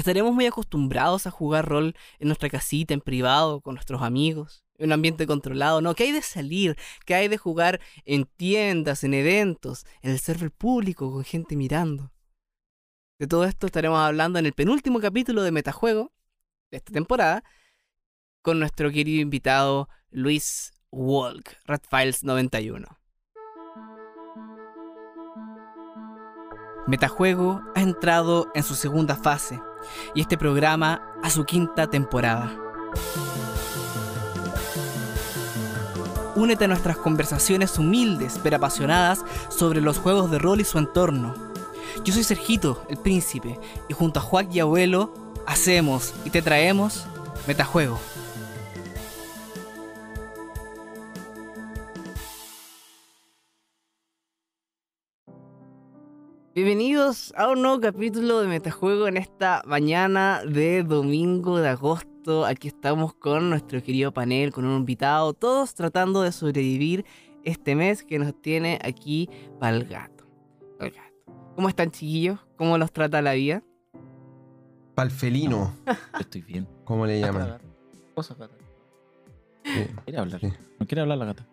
Estaremos muy acostumbrados a jugar rol en nuestra casita, en privado, con nuestros amigos, en un ambiente controlado, ¿no? ¿Qué hay de salir? ¿Qué hay de jugar en tiendas, en eventos, en el server público, con gente mirando? De todo esto estaremos hablando en el penúltimo capítulo de Metajuego de esta temporada con nuestro querido invitado Luis Walk, Red Files 91. Metajuego ha entrado en su segunda fase y este programa a su quinta temporada. Únete a nuestras conversaciones humildes pero apasionadas sobre los juegos de rol y su entorno. Yo soy Sergito, el príncipe, y junto a Juan y Abuelo hacemos y te traemos Metajuego. Bienvenidos a un nuevo capítulo de Metajuego en esta mañana de domingo de agosto. Aquí estamos con nuestro querido panel, con un invitado, todos tratando de sobrevivir este mes que nos tiene aquí para el gato. ¿Cómo están chiquillos? ¿Cómo los trata la vida? Palfelino. Estoy bien. ¿Cómo le llaman? Cosa, gata. Sí. Quiere hablar. Sí. No quiere hablar la gata.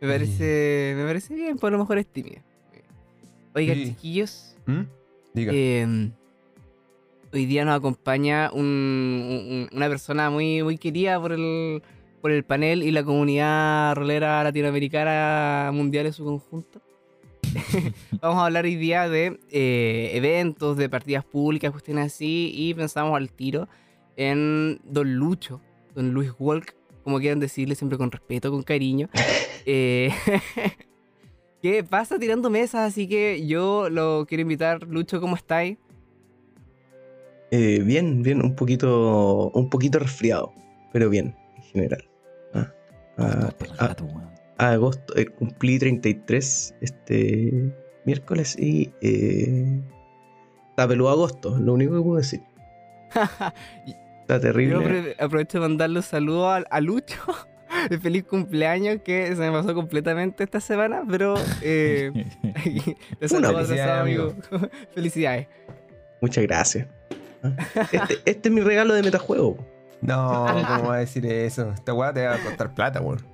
Me parece, me parece bien, por lo mejor es tímida. Oigan, Sí. chiquillos, ¿Mm? Diga. eh, hoy día nos acompaña un- un- una persona muy, muy querida por el, por el panel y la comunidad rolera latinoamericana mundial en su conjunto. Vamos a hablar hoy día de eh, eventos, de partidas públicas, cuestiones así, y pensamos al tiro en Don Lucho, Don Luis Walk, como quieran decirle, siempre con respeto, con cariño. Eh, ¿Qué pasa tirando mesas? Así que yo lo quiero invitar. Lucho, ¿cómo estáis? Eh, bien, bien, un poquito, un poquito resfriado, pero bien, en general. Ah, ah, ah, weón. ah, agosto, eh, cumplí 33 este miércoles y eh, está peludo agosto, lo único que puedo decir. Está Yo terrible. apro- aprovecho de mandarle un saludo a, a Lucho. De feliz cumpleaños que se me pasó completamente esta semana, pero eh, atrasado, felicidad, amigo. Felicidades. Muchas gracias. Este, este es mi regalo de metajuego. No, ¿cómo va a decir eso? Esta weá te va a costar plata, weón.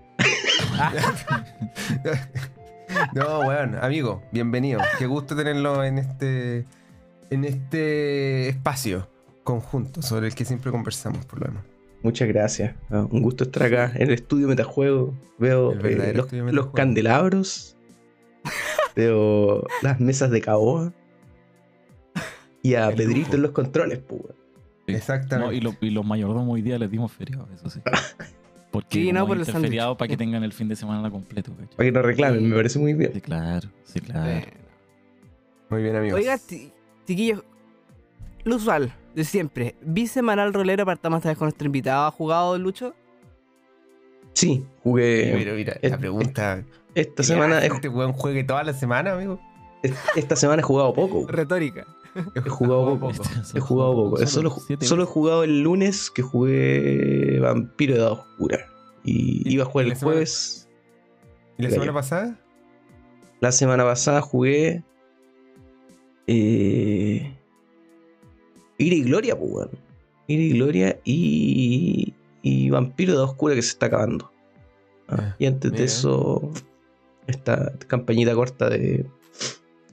no, weón, amigo, bienvenido. Qué gusto tenerlo en este. En este espacio conjunto sobre el que siempre conversamos, por lo demás. Muchas gracias. Ah, un gusto estar acá en el estudio Metajuego. Veo eh, los, estudio los Metajuego. candelabros. Veo las mesas de caoba. Y a El Pedrito lujo. en los controles, pues. Sí. Exactamente. No, y, lo- y los mayordomos hoy día les dimos feriado, eso sí. Porque Sí, no, por el feriado para que tengan el fin de semana completo, ¿cachai? Para que no reclamen, me parece muy bien. Sí, claro, sí, claro. Eh, Muy bien, amigos. Oiga, chiquillos, lo usual de siempre. Bisemanal rolero, partamos esta vez con nuestro invitado. ¿Ha jugado Lucho? Sí, jugué. Pero mira, eh, la pregunta. Esta semana, ¿Este weón juegue toda la semana, amigo? esta semana he jugado poco. Retórica. He jugado poco. He jugado poco. Solo, solo he jugado el lunes que jugué Vampiro de Edad Oscura. Y ¿Y- iba a jugar el jueves. ¿Y la Mira semana pasada? La semana pasada jugué. Eh, Ira y Gloria, pues, weón. Ira y Gloria y. Y Vampiro de Oscura que se está acabando. Ah, y antes de eso. Esta campañita corta de.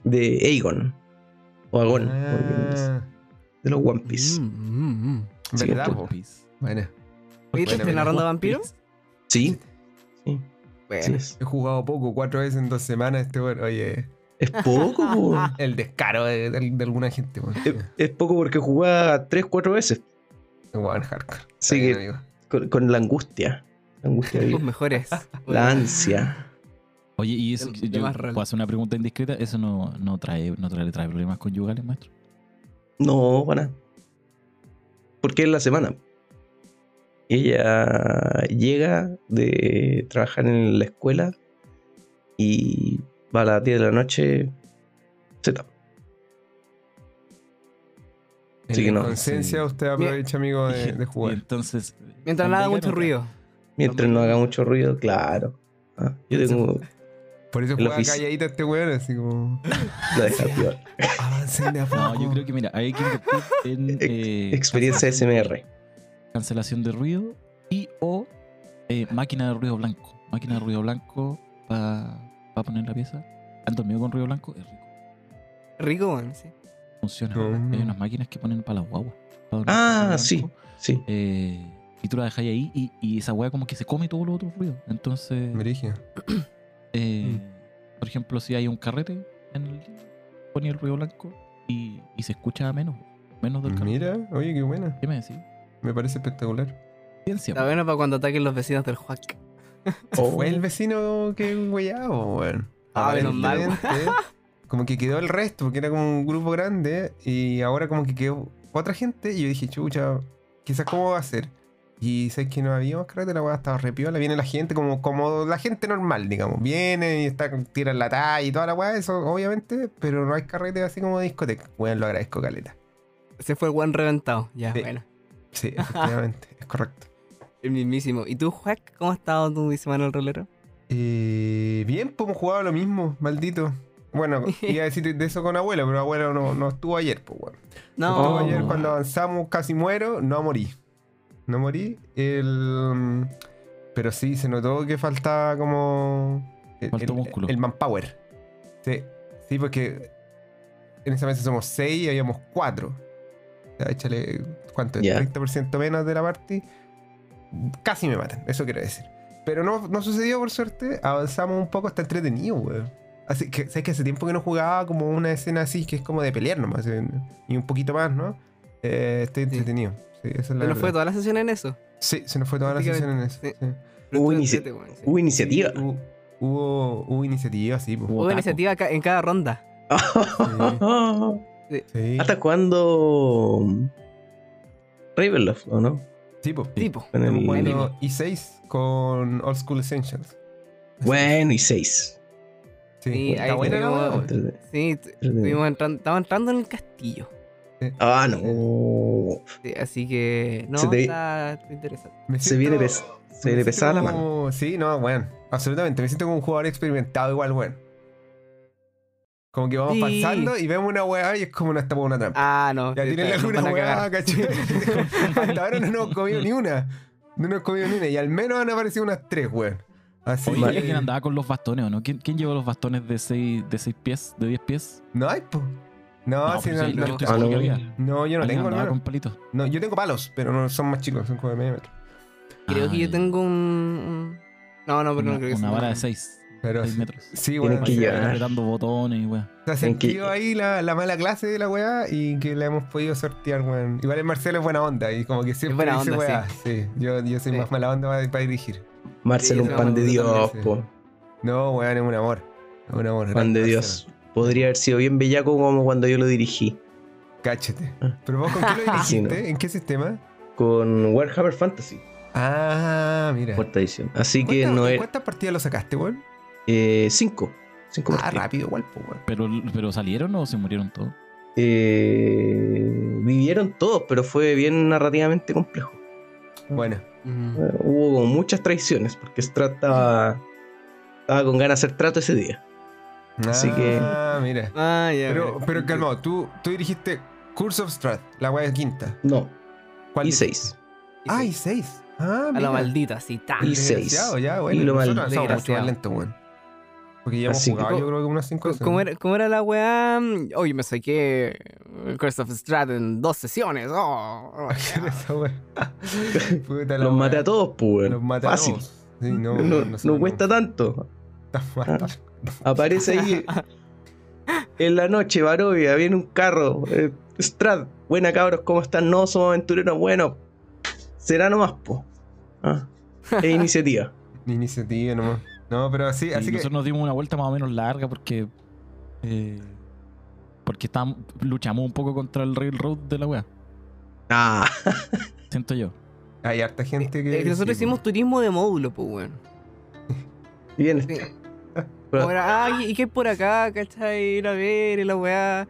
De Aegon. O Agon. Ah, De los One Piece. Mm, mm, mm. Sí, ¿Verdad, pues. po? Bueno. Bueno, ¿te mira. narrando vampiro? Sí. Sí, Bueno. sí. He jugado poco, cuatro veces en dos semanas este weón. Oye, Es poco, po. el descaro de, de- de alguna gente, weón. es, es poco porque jugaba 3-4 veces. Weón, hardcore. Sí, Está bien, que- amigo. Con, con la angustia. La angustia de Los mejores. La ansia. Oye, y eso, De- yo puedo hacer una pregunta indiscreta, ¿eso no, no trae, no trae, trae problemas conyugales, maestro? No, para. Porque es la semana. Ella llega de trabajar en la escuela y va a las 10 de la noche. Se tapa. En Sí que no. conciencia Sí. usted aprovecha, amigo, de, de Y jugar. entonces... Mientras no haga mucho ruido. Mientras no haga mucho ruido, claro. Ah, yo tengo. Por eso juega calladito este weón, así como. La deja piola. Avancen de. No, yo creo que mira, hay que invertir en eh, Experiencia SMR. cancelación de ruido y o eh, máquina de ruido blanco. Máquina de ruido blanco para poner en la pieza. ¿Han dormido con ruido blanco? Es rico. Rico, weón, sí. Funciona. Mm. Hay unas máquinas que ponen para las guaguas. para dormir con Ah, sí, blanco. sí. Eh, y tú la dejas ahí y, y esa weá como que se come todos los otros ruidos. Entonces, Brigio. eh, por ejemplo, si hay un carrete en el ponía el ruido blanco y, y se escucha menos. Menos del carrete. Mira, oye, qué buena. ¿Qué me decís? Me parece espectacular. Ciencia. Está bueno para cuando ataquen los vecinos del Huac. Oh. Fue el vecino que weyado, weón. Ah, menos mal, weón. Como que quedó el resto, porque era como un grupo grande y ahora como que quedó otra gente y yo dije, chucha, quizás cómo va a ser. Y sabes que no había más carrete, la weá estaba repiola, viene la gente como, como la gente normal, digamos. Viene y está, tiran la talla y toda la weá, eso obviamente, pero no hay carrete así como de discoteca. Weón, lo agradezco, Caleta. Ese fue el buen reventado. Ya, Sí. bueno. Sí, efectivamente, es correcto. El mismísimo. ¿Y tú, Huac, cómo ha estado tu semana el rolero? Eh, bien, pues hemos jugado lo mismo, maldito. Bueno, iba a decir de eso con abuelo, pero abuelo no, no estuvo ayer, pues bueno. No, Estuvo Oh. ayer cuando avanzamos, casi muero, no morí. No morí. El... Pero sí, se notó que faltaba como. El, Faltó el- músculo. el manpower. Sí, sí, porque en esa mesa somos 6 y habíamos 4. O sea, échale, ¿cuánto es? Ya. 30% menos de la party. Casi me matan, eso quiero decir. Pero no, no sucedió por suerte. Avanzamos un poco, está entretenido, weón. Así que, ¿sabes que hace tiempo que no jugaba como una escena así que es como de pelear nomás? eh, Y un poquito más, ¿no? Eh, estoy entretenido. Sí, esa es la ¿Se nos fue toda la sesión en eso? Sí, se nos fue toda la sesión en eso. Sí. sí. Hubo inici-. Hubo iniciativa. Sí, hubo, hubo, hubo iniciativa, sí. po. Hubo iniciativa en cada ronda. Sí. ¿Hasta cuándo? Ravenloft, ¿o no? Tipo. En Estamos el- jugando i6 con Old School Essentials. Bueno, y 6. Sí, Sí, está ahí buena la. Sí, estuvimos entrando, estábamos entrando en el castillo. Ah, no. Sí, así que no, Se te- está interesante. Me Se viene, pes- se viene pesada la mano. Sí, no, weón. Absolutamente. Me siento como un jugador experimentado igual, weón. Como que vamos Sí. pasando y vemos una weá y es como una esta una trampa. Ah, no. ya tienen está- nos alguna van a weá. ¿cachai? Hasta ahora no nos hemos comido ni una. No nos hemos comido ni una. Y al menos han aparecido unas tres, weón. Así Oye, que- ¿y ¿quién andaba con los bastones o no? ¿Quién, quién llevó los bastones de 6 de seis pies, de 10 pies? No hay, po. No, No, sí, pero no, sí, no, yo Ah, no. yo no tengo, con palitos. No, yo tengo palos, pero no son más chicos, son como de medio metro. Creo Ah, que yo ya. tengo un. No, no, pero una, no creo que una sea vara de 6 Pero metros. sí, weón. que llevar. apretando botones y weón. Se ha que- sentido ahí la, la mala clase de la weá y que la hemos podido sortear, weón. Igual el Marcelo es buena onda y como que siempre buena dice onda, weá. Sí. yo, yo soy Sí. más mala onda para, para dirigir. Marcelo, Sí, un pan de Dios, sí. po. No, weón, es un amor. Es un amor. Pan de Marcelo. Dios. Podría haber sido bien bellaco como cuando yo lo dirigí. Cáchate. Ah. ¿Pero vos con qué lo Sí, dirigiste? ¿no? ¿En qué sistema? Con Warhammer Fantasy, Ah, mira. cuarta edición. Así que ¿Cuántas- no es. ¿Cuántas partidas lo sacaste, weón? Eh, cinco. Cinco Ah, rápido, igual, pues, weón. Pero, pero salieron o se murieron todos? Eh, vivieron todos, pero fue bien narrativamente complejo. Bueno. Mm. Hubo muchas traiciones, porque Strat estaba, estaba con ganas de hacer trato ese día. Así que- Ah, mira. Ah, ya. Pero, mira. pero calmado, tú, tú dirigiste Curse of Strat, la de quinta. No, ¿Cuál y dirigiste? seis. Ah, y seis. Ah, A mira. lo maldito, así, tan. Y El seis. desgraciado, ya, bueno. Y lo nosotros mal- avanzamos mucho más lento, weón. Porque ya hemos jugado, yo creo que unas cinco Co- veces. ¿Cómo era, cómo era la weá? Oye, me saqué Curse of Strat en dos sesiones. Oh, oh, ¿Qué era esa weá? Puta la Los weá. maté a todos, pues. Los maté a Fácil. todos. Sí, no, No, no, no cuesta tanto. tanto. Aparece ahí en la noche, Barovia, viene un carro. Eh, Strat, buena cabros, ¿cómo están? No, somos aventureros, bueno. Será nomás, po. Ah, es iniciativa. Iniciativa nomás. No, pero así, así que. nosotros nos dimos una vuelta más o menos larga porque. eh, porque estábamos, luchamos un poco contra el railroad de la wea. Ah, Siento yo. Hay harta gente que. Eh, que nosotros sí, hicimos turismo de módulo, pues, weón. bien. Sí. Ah, ¿y qué hay por acá? ¿Cachai? Ir a ver y la weá.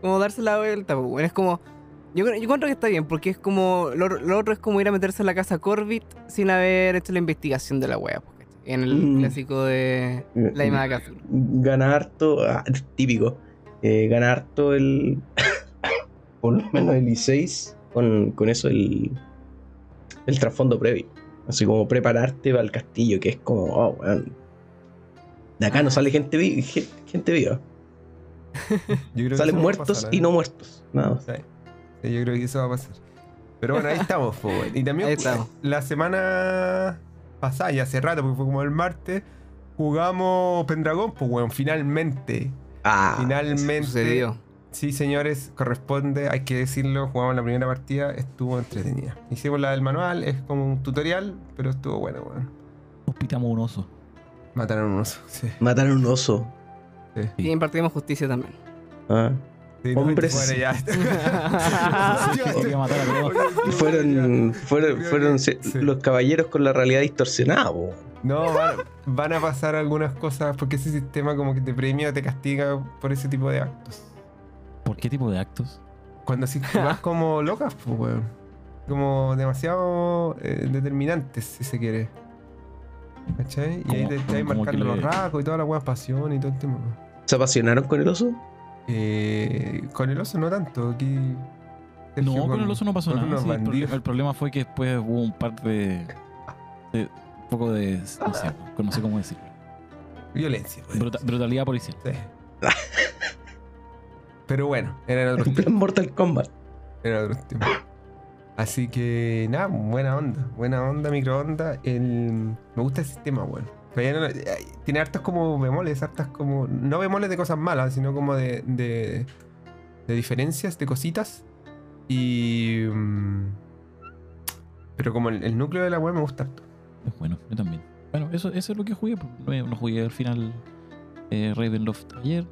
Como darse la vuelta, pues, weón. Es como. Yo, creo- yo encuentro que está bien, porque es como. Lo, lo otro es como ir a meterse en la casa Corbit sin haber hecho la investigación de la weá, pues. En el Mm. clásico de la llamada Cthulhu. Gana harto, ah, típico. eh, gana harto el. por lo menos el I6 con, con eso, el. El trasfondo previo. Así como prepararte para el castillo, que es como, oh, weón. De acá no Ah. sale gente, vi- gen- gente viva. Yo creo que Salen muertos pasar, ¿eh? y no muertos. Nada más. Sí. Sí, yo creo que eso va a pasar. Pero bueno, ahí estamos. Y también Ahí estamos. la semana pasada, ya hace rato, porque fue como el martes, jugamos Pendragon, pues weón, finalmente. Ah, finalmente. Sucedió. Sí, señores, corresponde, hay que decirlo, jugamos la primera partida, estuvo entretenida. Hicimos la del manual, es como un tutorial, pero estuvo bueno, weón. Hospitamos un oso. Mataron un oso, sí. Mataron un oso. Y impartimos justicia también. Ah. Hombres. Fueron, fueron, fueron Sí. los caballeros con la realidad distorsionada, po. No, van, van a pasar algunas cosas porque ese sistema como que te premia o te castiga por ese tipo de actos. ¿Por qué tipo de actos? Cuando si vas como locas, pues, weón. Como demasiado eh, determinantes, si se quiere. ¿Cachai? Y ahí te como marcando los le- rasgos y toda la weá pasión y todo el tema. ¿Se apasionaron con el oso? Eh, con el oso no tanto. Aquí. No, con el oso no pasó nada. sí, el, problema fue que después hubo un par de. de un poco de. No sé, no sé cómo decirlo. Violencia. Bruta- brutalidad policial. Sí. Pero bueno, eran otros En plan Mortal Kombat. Era otro tiempo. Así que nada, buena onda. Buena onda, microonda. El... Me gusta el sistema, bueno. No ay, Tiene hartas como bemoles, hartas como. No bemoles de cosas malas, sino como de. de, de diferencias, de cositas. Y. mm, Pero como el, el núcleo de la web me gusta harto. Es bueno, yo también. Bueno, eso, eso es lo que jugué. pues. No, no jugué al final eh, Ravenloft ayer.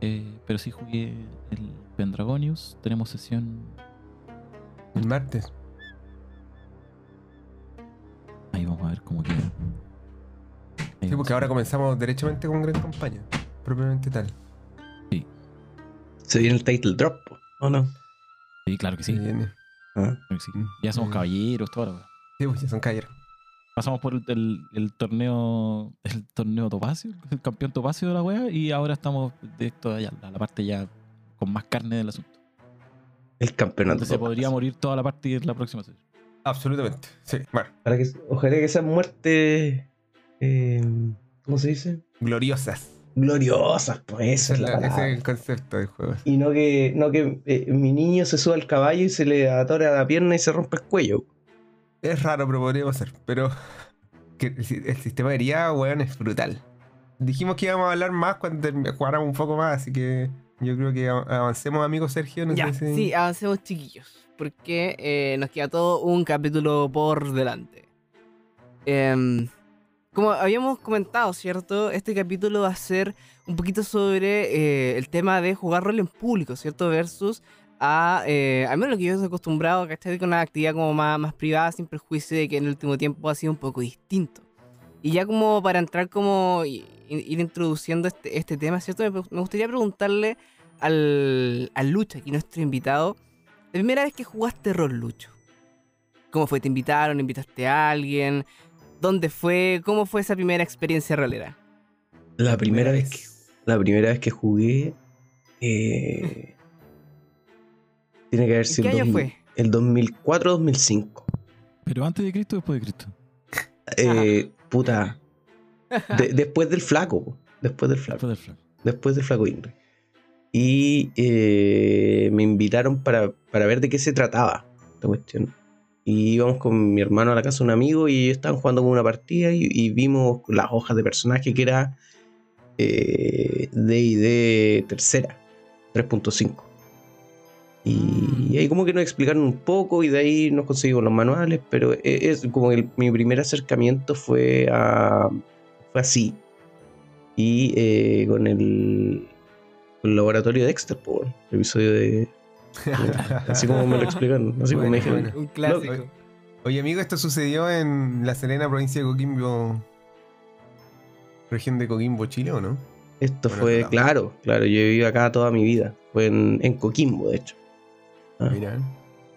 eh, pero sí jugué el Pendragonius. Tenemos sesión. El martes. Ahí vamos a ver cómo queda. Sí, porque ahora comenzamos derechamente con gran campaña. Propiamente tal. Se viene el title drop, ¿o no? Sí, claro que sí. Se viene. Ah. sí. Ya somos Mm. caballeros, toda la. Sí, pues ya son caballeros. Pasamos por el, el- el torneo el torneo Topacio, el campeón Topacio de la wea, y ahora estamos directo allá, a la parte ya con más carne del asunto. El campeonato. Donde se podría morir toda la parte de la próxima sesión. Absolutamente. Sí, bueno. Para que, ojalá que sean muertes. Eh, ¿Cómo se dice? Gloriosas. Gloriosas, pues esa Ese es es, la la- ese es el concepto del juego. Y no que, no que eh, mi niño se suba al caballo y se le atora la pierna y se rompe el cuello. Es raro, pero podríamos hacer. Pero que el, si- el sistema de herida, weón, es brutal. Dijimos que íbamos a hablar más cuando jugáramos un poco más, así que yo creo que av- avancemos, amigo Sergio. No Ya, sé si... sí, avancemos chiquillos. Porque eh, nos queda todo un capítulo por delante. Em, como habíamos comentado, ¿cierto? Este capítulo va a ser un poquito sobre eh, el tema de jugar rol en público, ¿cierto? Versus a, eh, al menos lo que yo estoy acostumbrado, ¿cachai? Con una actividad como más, más privada, sin prejuicio de que en el último tiempo ha sido un poco distinto. Y ya como para entrar como ir introduciendo este, este tema, ¿cierto? Me, me gustaría preguntarle al, al Lucho, aquí nuestro invitado, la primera vez que jugaste rol, Lucho. ¿Cómo fue? ¿Te invitaron? ¿Invitaste a alguien? ¿Dónde fue? ¿Cómo fue esa primera experiencia rolera? La primera vez que, la primera vez que jugué. eh, tiene que haber ¿En sido qué el año 2000 fue? el 2004-2005. Pero antes de Cristo o después de Cristo. Eh, puta. De- después del flaco. Después del flaco. Después del flaco. Después del flaco Ingrid. Y eh, me invitaron para, para ver de qué se trataba esta cuestión. Y íbamos con mi hermano a la casa de un amigo y ellos estaban jugando con una partida y, y vimos las hojas de personaje que era eh, D&D tercera, 3.5. Y ahí como que nos explicaron un poco y de ahí nos conseguimos los manuales, pero e- es como el- mi primer acercamiento fue, a, fue así. Y eh, con el, el laboratorio de Dexter, po, el episodio de... Así como me lo explicaron, así como me dijeron. bueno. Un clásico. Oye, Oye, amigo, esto sucedió en La Serena, provincia de Coquimbo. Región de Coquimbo, Chile, ¿o no? Esto Bueno, fue, claro. claro, claro, yo he vivido acá toda mi vida. Fue en, en Coquimbo, de hecho. Ah. Mira.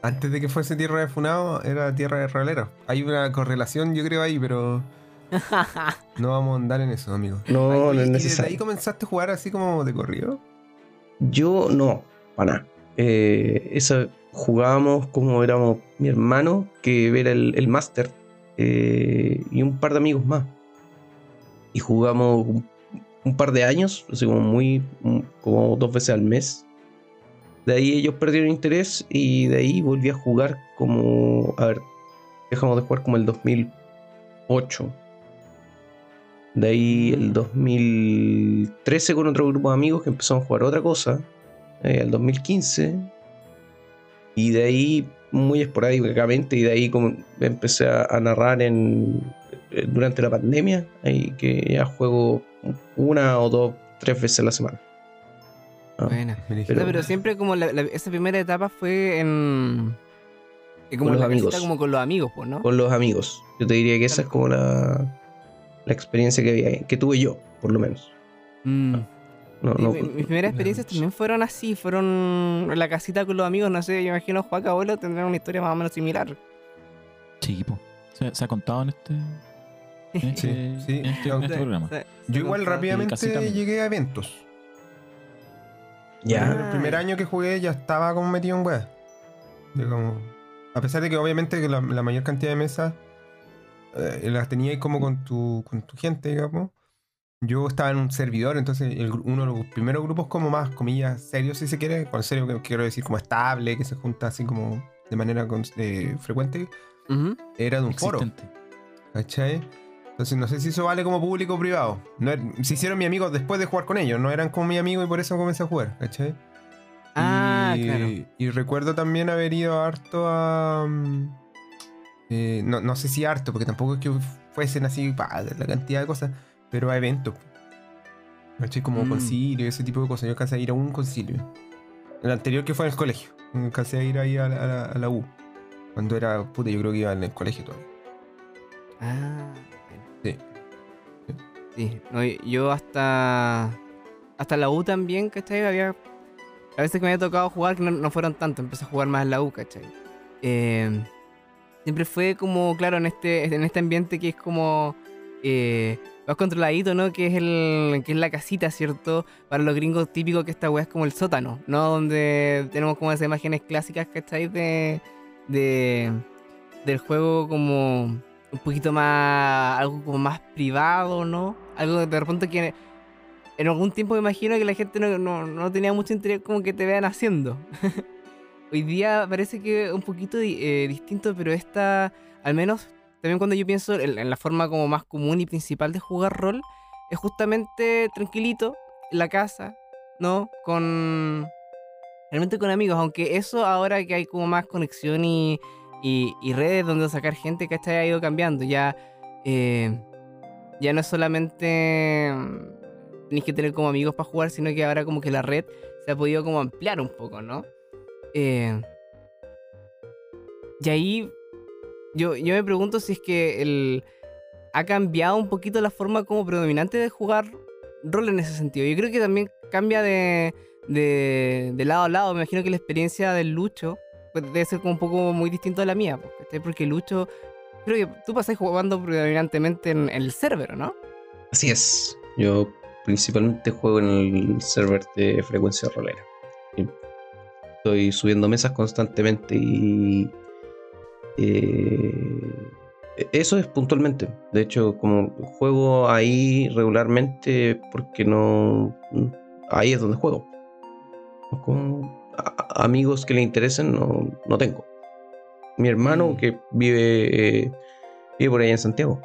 Antes de que fuese tierra de Funado, era tierra de roleros. Hay una correlación, yo creo, ahí, pero No vamos a andar en eso, amigo. No, no ¿y es desde necesario. ahí comenzaste a jugar así como de corrido? Yo no, para nada. Eh, esa jugábamos como éramos mi hermano, que era el, el eh, y un par de amigos más. Y jugamos un, par de años, así como muy, como dos veces al mes. De ahí ellos perdieron interés y de ahí volví a jugar como, a ver, dejamos de jugar como el 2008. De ahí el 2013 con otro grupo de amigos que empezamos a jugar otra cosa. Eh, el 2015. Y de ahí muy esporádicamente. Y de ahí como empecé a, a narrar en, eh, durante la pandemia. Ahí que ya juego una o dos, tres veces a la semana. Ah, Buena. Me Pero- pero siempre como la- la- esa primera etapa fue en... Como Con los amigos. como con los amigos, pues, ¿no? Con los amigos. Yo te diría que esa es como la, la experiencia que, había, que tuve yo, por lo menos. Mm. No, Sí, no, mi- mis primeras experiencias también fueron así, fueron en la casita con los amigos, no sé, yo imagino Juan Abuelo tendrán una historia más o menos similar. Sí, po. Se, se ha contado en este, en este, Sí, sí. en este- en este programa. Se- se Yo igual rápidamente llegué a eventos. ya. El primer año que jugué ya estaba como metido en como- A pesar de que obviamente que la, la mayor cantidad de mesas eh, las tenía ahí como con tu, con tu gente, digamos. Yo estaba en un servidor, entonces el uno de los primeros grupos como más, comillas, serios si se quiere, con serio que quiero decir como estable, que se junta así como de manera eh, frecuente, era de un foro. ¿Cachai? Entonces no sé si eso vale como público o privado. No, er- se hicieron mi amigos después de jugar con ellos, no eran como mi amigo y por eso comencé a jugar, ¿cachai? Ah, y, claro. y recuerdo también haber ido harto a... mm, eh, no, no sé si harto, porque tampoco es que fuesen así pa, la cantidad de cosas, pero a eventos. ¿Cachai? Como Mm. concilio, ese tipo de cosas. Yo alcancé a ir a un concilio. El anterior que fue en el colegio. Alcancé a ir ahí a la, a la- a la U. Cuando era, puta, yo creo que iba en el colegio todavía. Ah, Sí. sí. No, yo hasta hasta la U también, ¿cachai? Había a veces que me había tocado jugar que no, no fueron tanto, empecé a jugar más en la U, ¿cachai? Eh, siempre fue como, claro, en este, en este ambiente que es como eh, más controladito, ¿no? Que es el que es la casita, ¿cierto? Para los gringos típico que esta weá es como el sótano, ¿no? Donde tenemos como esas imágenes clásicas, ¿cachai? De, de del juego como un poquito más, algo como más privado, ¿no? Algo de repente que en algún tiempo me imagino que la gente no, no, no tenía mucho interés como que te vean haciendo. Hoy día parece que un poquito eh, distinto, pero esta, al menos también cuando yo pienso en, la forma como más común y principal de jugar rol, es justamente tranquilito, en la casa, ¿no? Con... Realmente con amigos, aunque eso ahora que hay como más conexión y, y, y redes donde sacar gente, ¿cachai? Ha ido cambiando. Ya, eh, ya no es solamente mm, tenéis que tener como amigos para jugar, sino que ahora como que la red se ha podido como ampliar un poco, ¿no? Eh, y ahí yo, yo me pregunto si es que el, ha cambiado un poquito la forma como predominante de jugar rol en ese sentido. Yo creo que también cambia de, de, lado a lado. Me imagino que la experiencia del Lucho pues, debe ser como un poco muy distinto a la mía. pues. Porque Lucho, creo que tú pasás jugando predominantemente en, en el server, ¿no? Así es. Yo principalmente juego en el server de frecuencia rolera. Estoy subiendo mesas constantemente y. eh, eso es puntualmente. De hecho, como juego ahí regularmente porque no. Ahí es donde juego. Con amigos que le interesen no, no tengo. Mi hermano Mm. que vive, eh, vive por allá en Santiago.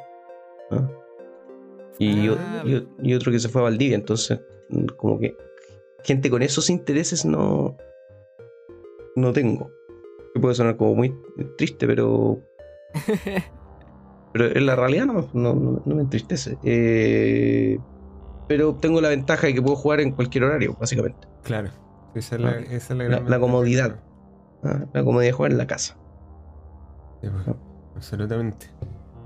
¿ah? Y, o- Ah, y- y otro que se fue a Valdivia. Entonces, como que gente con esos intereses no, no tengo. Que puede sonar como muy triste, pero. pero en la realidad no, no, no- no me entristece. Eh, pero tengo la ventaja de que puedo jugar en cualquier horario, básicamente. Claro. Esa es la, Ah. esa es la, La- gran la comodidad. ¿ah? La comodidad de jugar en la casa. Sí, pues, absolutamente.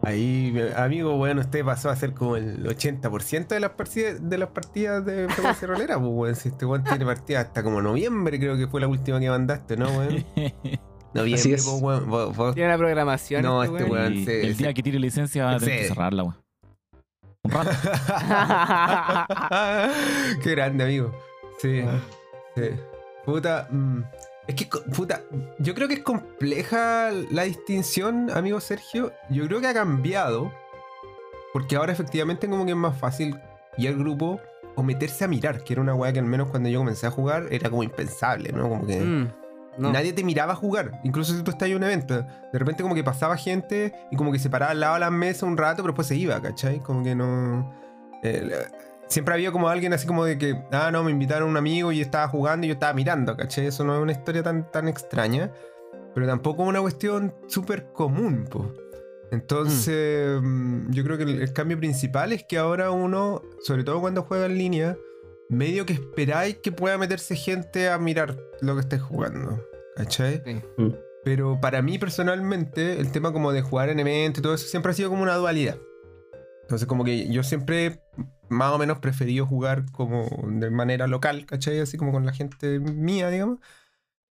Ahí, amigo, bueno, usted pasó a ser como el 80% de las partidas de las partidas de frecuencia rolera, pues weón. Si este weón tiene partidas hasta como noviembre, creo que fue la última que mandaste, ¿no, weón? Noviembre, Así es. weón. Vos- vos- Tiene una programación. No, este este weón. el día que tire licencia va a tener que cerrarla, weón. Un rato. Qué grande, amigo. Sí. Ah. sí. Puta. mm, Es que, puta, yo creo que es compleja la distinción, amigo Sergio. Yo creo que ha cambiado. Porque ahora efectivamente como que es más fácil ir al grupo o meterse a mirar, que era una weá que al menos cuando yo comencé a jugar era como impensable, ¿no? Como que... Mm, no. Nadie te miraba a jugar. Incluso si tú estás en un evento. De repente como que pasaba gente y como que se paraba al lado de la mesa un rato, pero después se iba, ¿cachai? Como que no... eh, siempre había como alguien así como de que, ah, no, me invitaron un amigo y estaba jugando y yo estaba mirando, ¿cachai? Eso no es una historia tan, tan extraña. Pero tampoco es una cuestión súper común, po. Entonces, mm, yo creo que el, el cambio principal es que ahora uno, sobre todo cuando juega en línea, medio que esperáis que pueda meterse gente a mirar lo que estés jugando. ¿Cachai? Sí. Mm. Pero para mí personalmente, el tema como de jugar en eventos y todo eso siempre ha sido como una dualidad. Entonces como que yo siempre más o menos preferido jugar como de manera local, ¿cachai? Así como con la gente mía, digamos.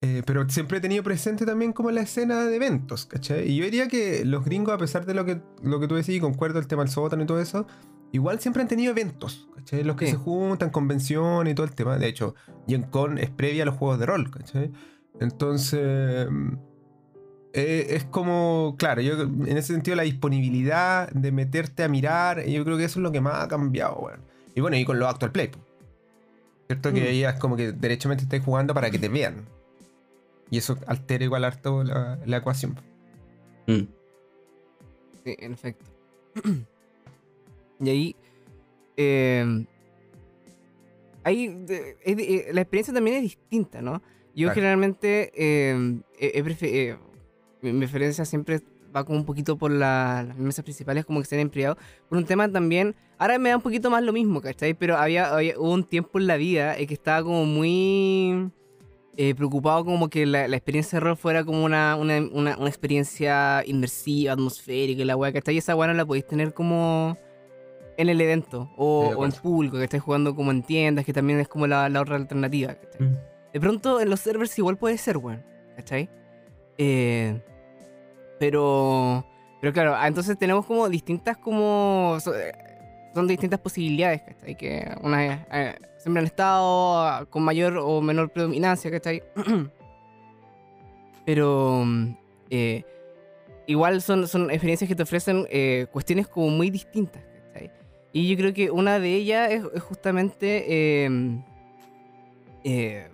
Eh, pero siempre he tenido presente también como la escena de eventos, ¿cachai? Y yo diría que los gringos, a pesar de lo que, lo que tú decís, y concuerdo el tema del sótano y todo eso, igual siempre han tenido eventos, ¿cachai? Los que Sí. se juntan, convenciones y todo el tema. De hecho, Gen Con es previa a los juegos de rol, ¿cachai? Entonces, mm, eh, es como, claro, yo en ese sentido la disponibilidad de meterte a mirar, yo creo que eso es lo que más ha cambiado, weón. Y bueno, y con los actual play. ¿cierto? Que Mm. ahí es como que derechamente estáis jugando para que te vean. Y eso altera igual harto la, la ecuación. Mm. Sí, en efecto. y ahí. eh, ahí de- es de- eh, la experiencia también es distinta, ¿no? Yo Claro. generalmente. eh, he- he prefe- eh, mi preferencia siempre va como un poquito por la- las mesas principales, como que estén en privado. Por un tema también. Ahora me da un poquito más lo mismo, ¿cachai? Pero había, había- hubo un tiempo en la vida en que estaba como muy. eh, preocupado como que la, la experiencia de rol fuera como una, una, una, una experiencia inmersiva, atmosférica, y la weá, ¿cachai? Y esa weá no la podéis tener como en el evento o, en público, que estáis jugando como en tiendas, que también es como la, la otra alternativa, ¿cachai? Mm. De pronto en los servers igual puede ser, weón, ¿cachai? Eh, pero, pero claro, ah, entonces tenemos como distintas como... so- eh, son distintas posibilidades, ¿cachai? Que una eh, siempre han estado ah, con mayor o menor predominancia, ¿cachai? Pero eh, igual son, son experiencias que te ofrecen eh, cuestiones como muy distintas. Y yo creo que una de ellas es, es justamente eh, eh,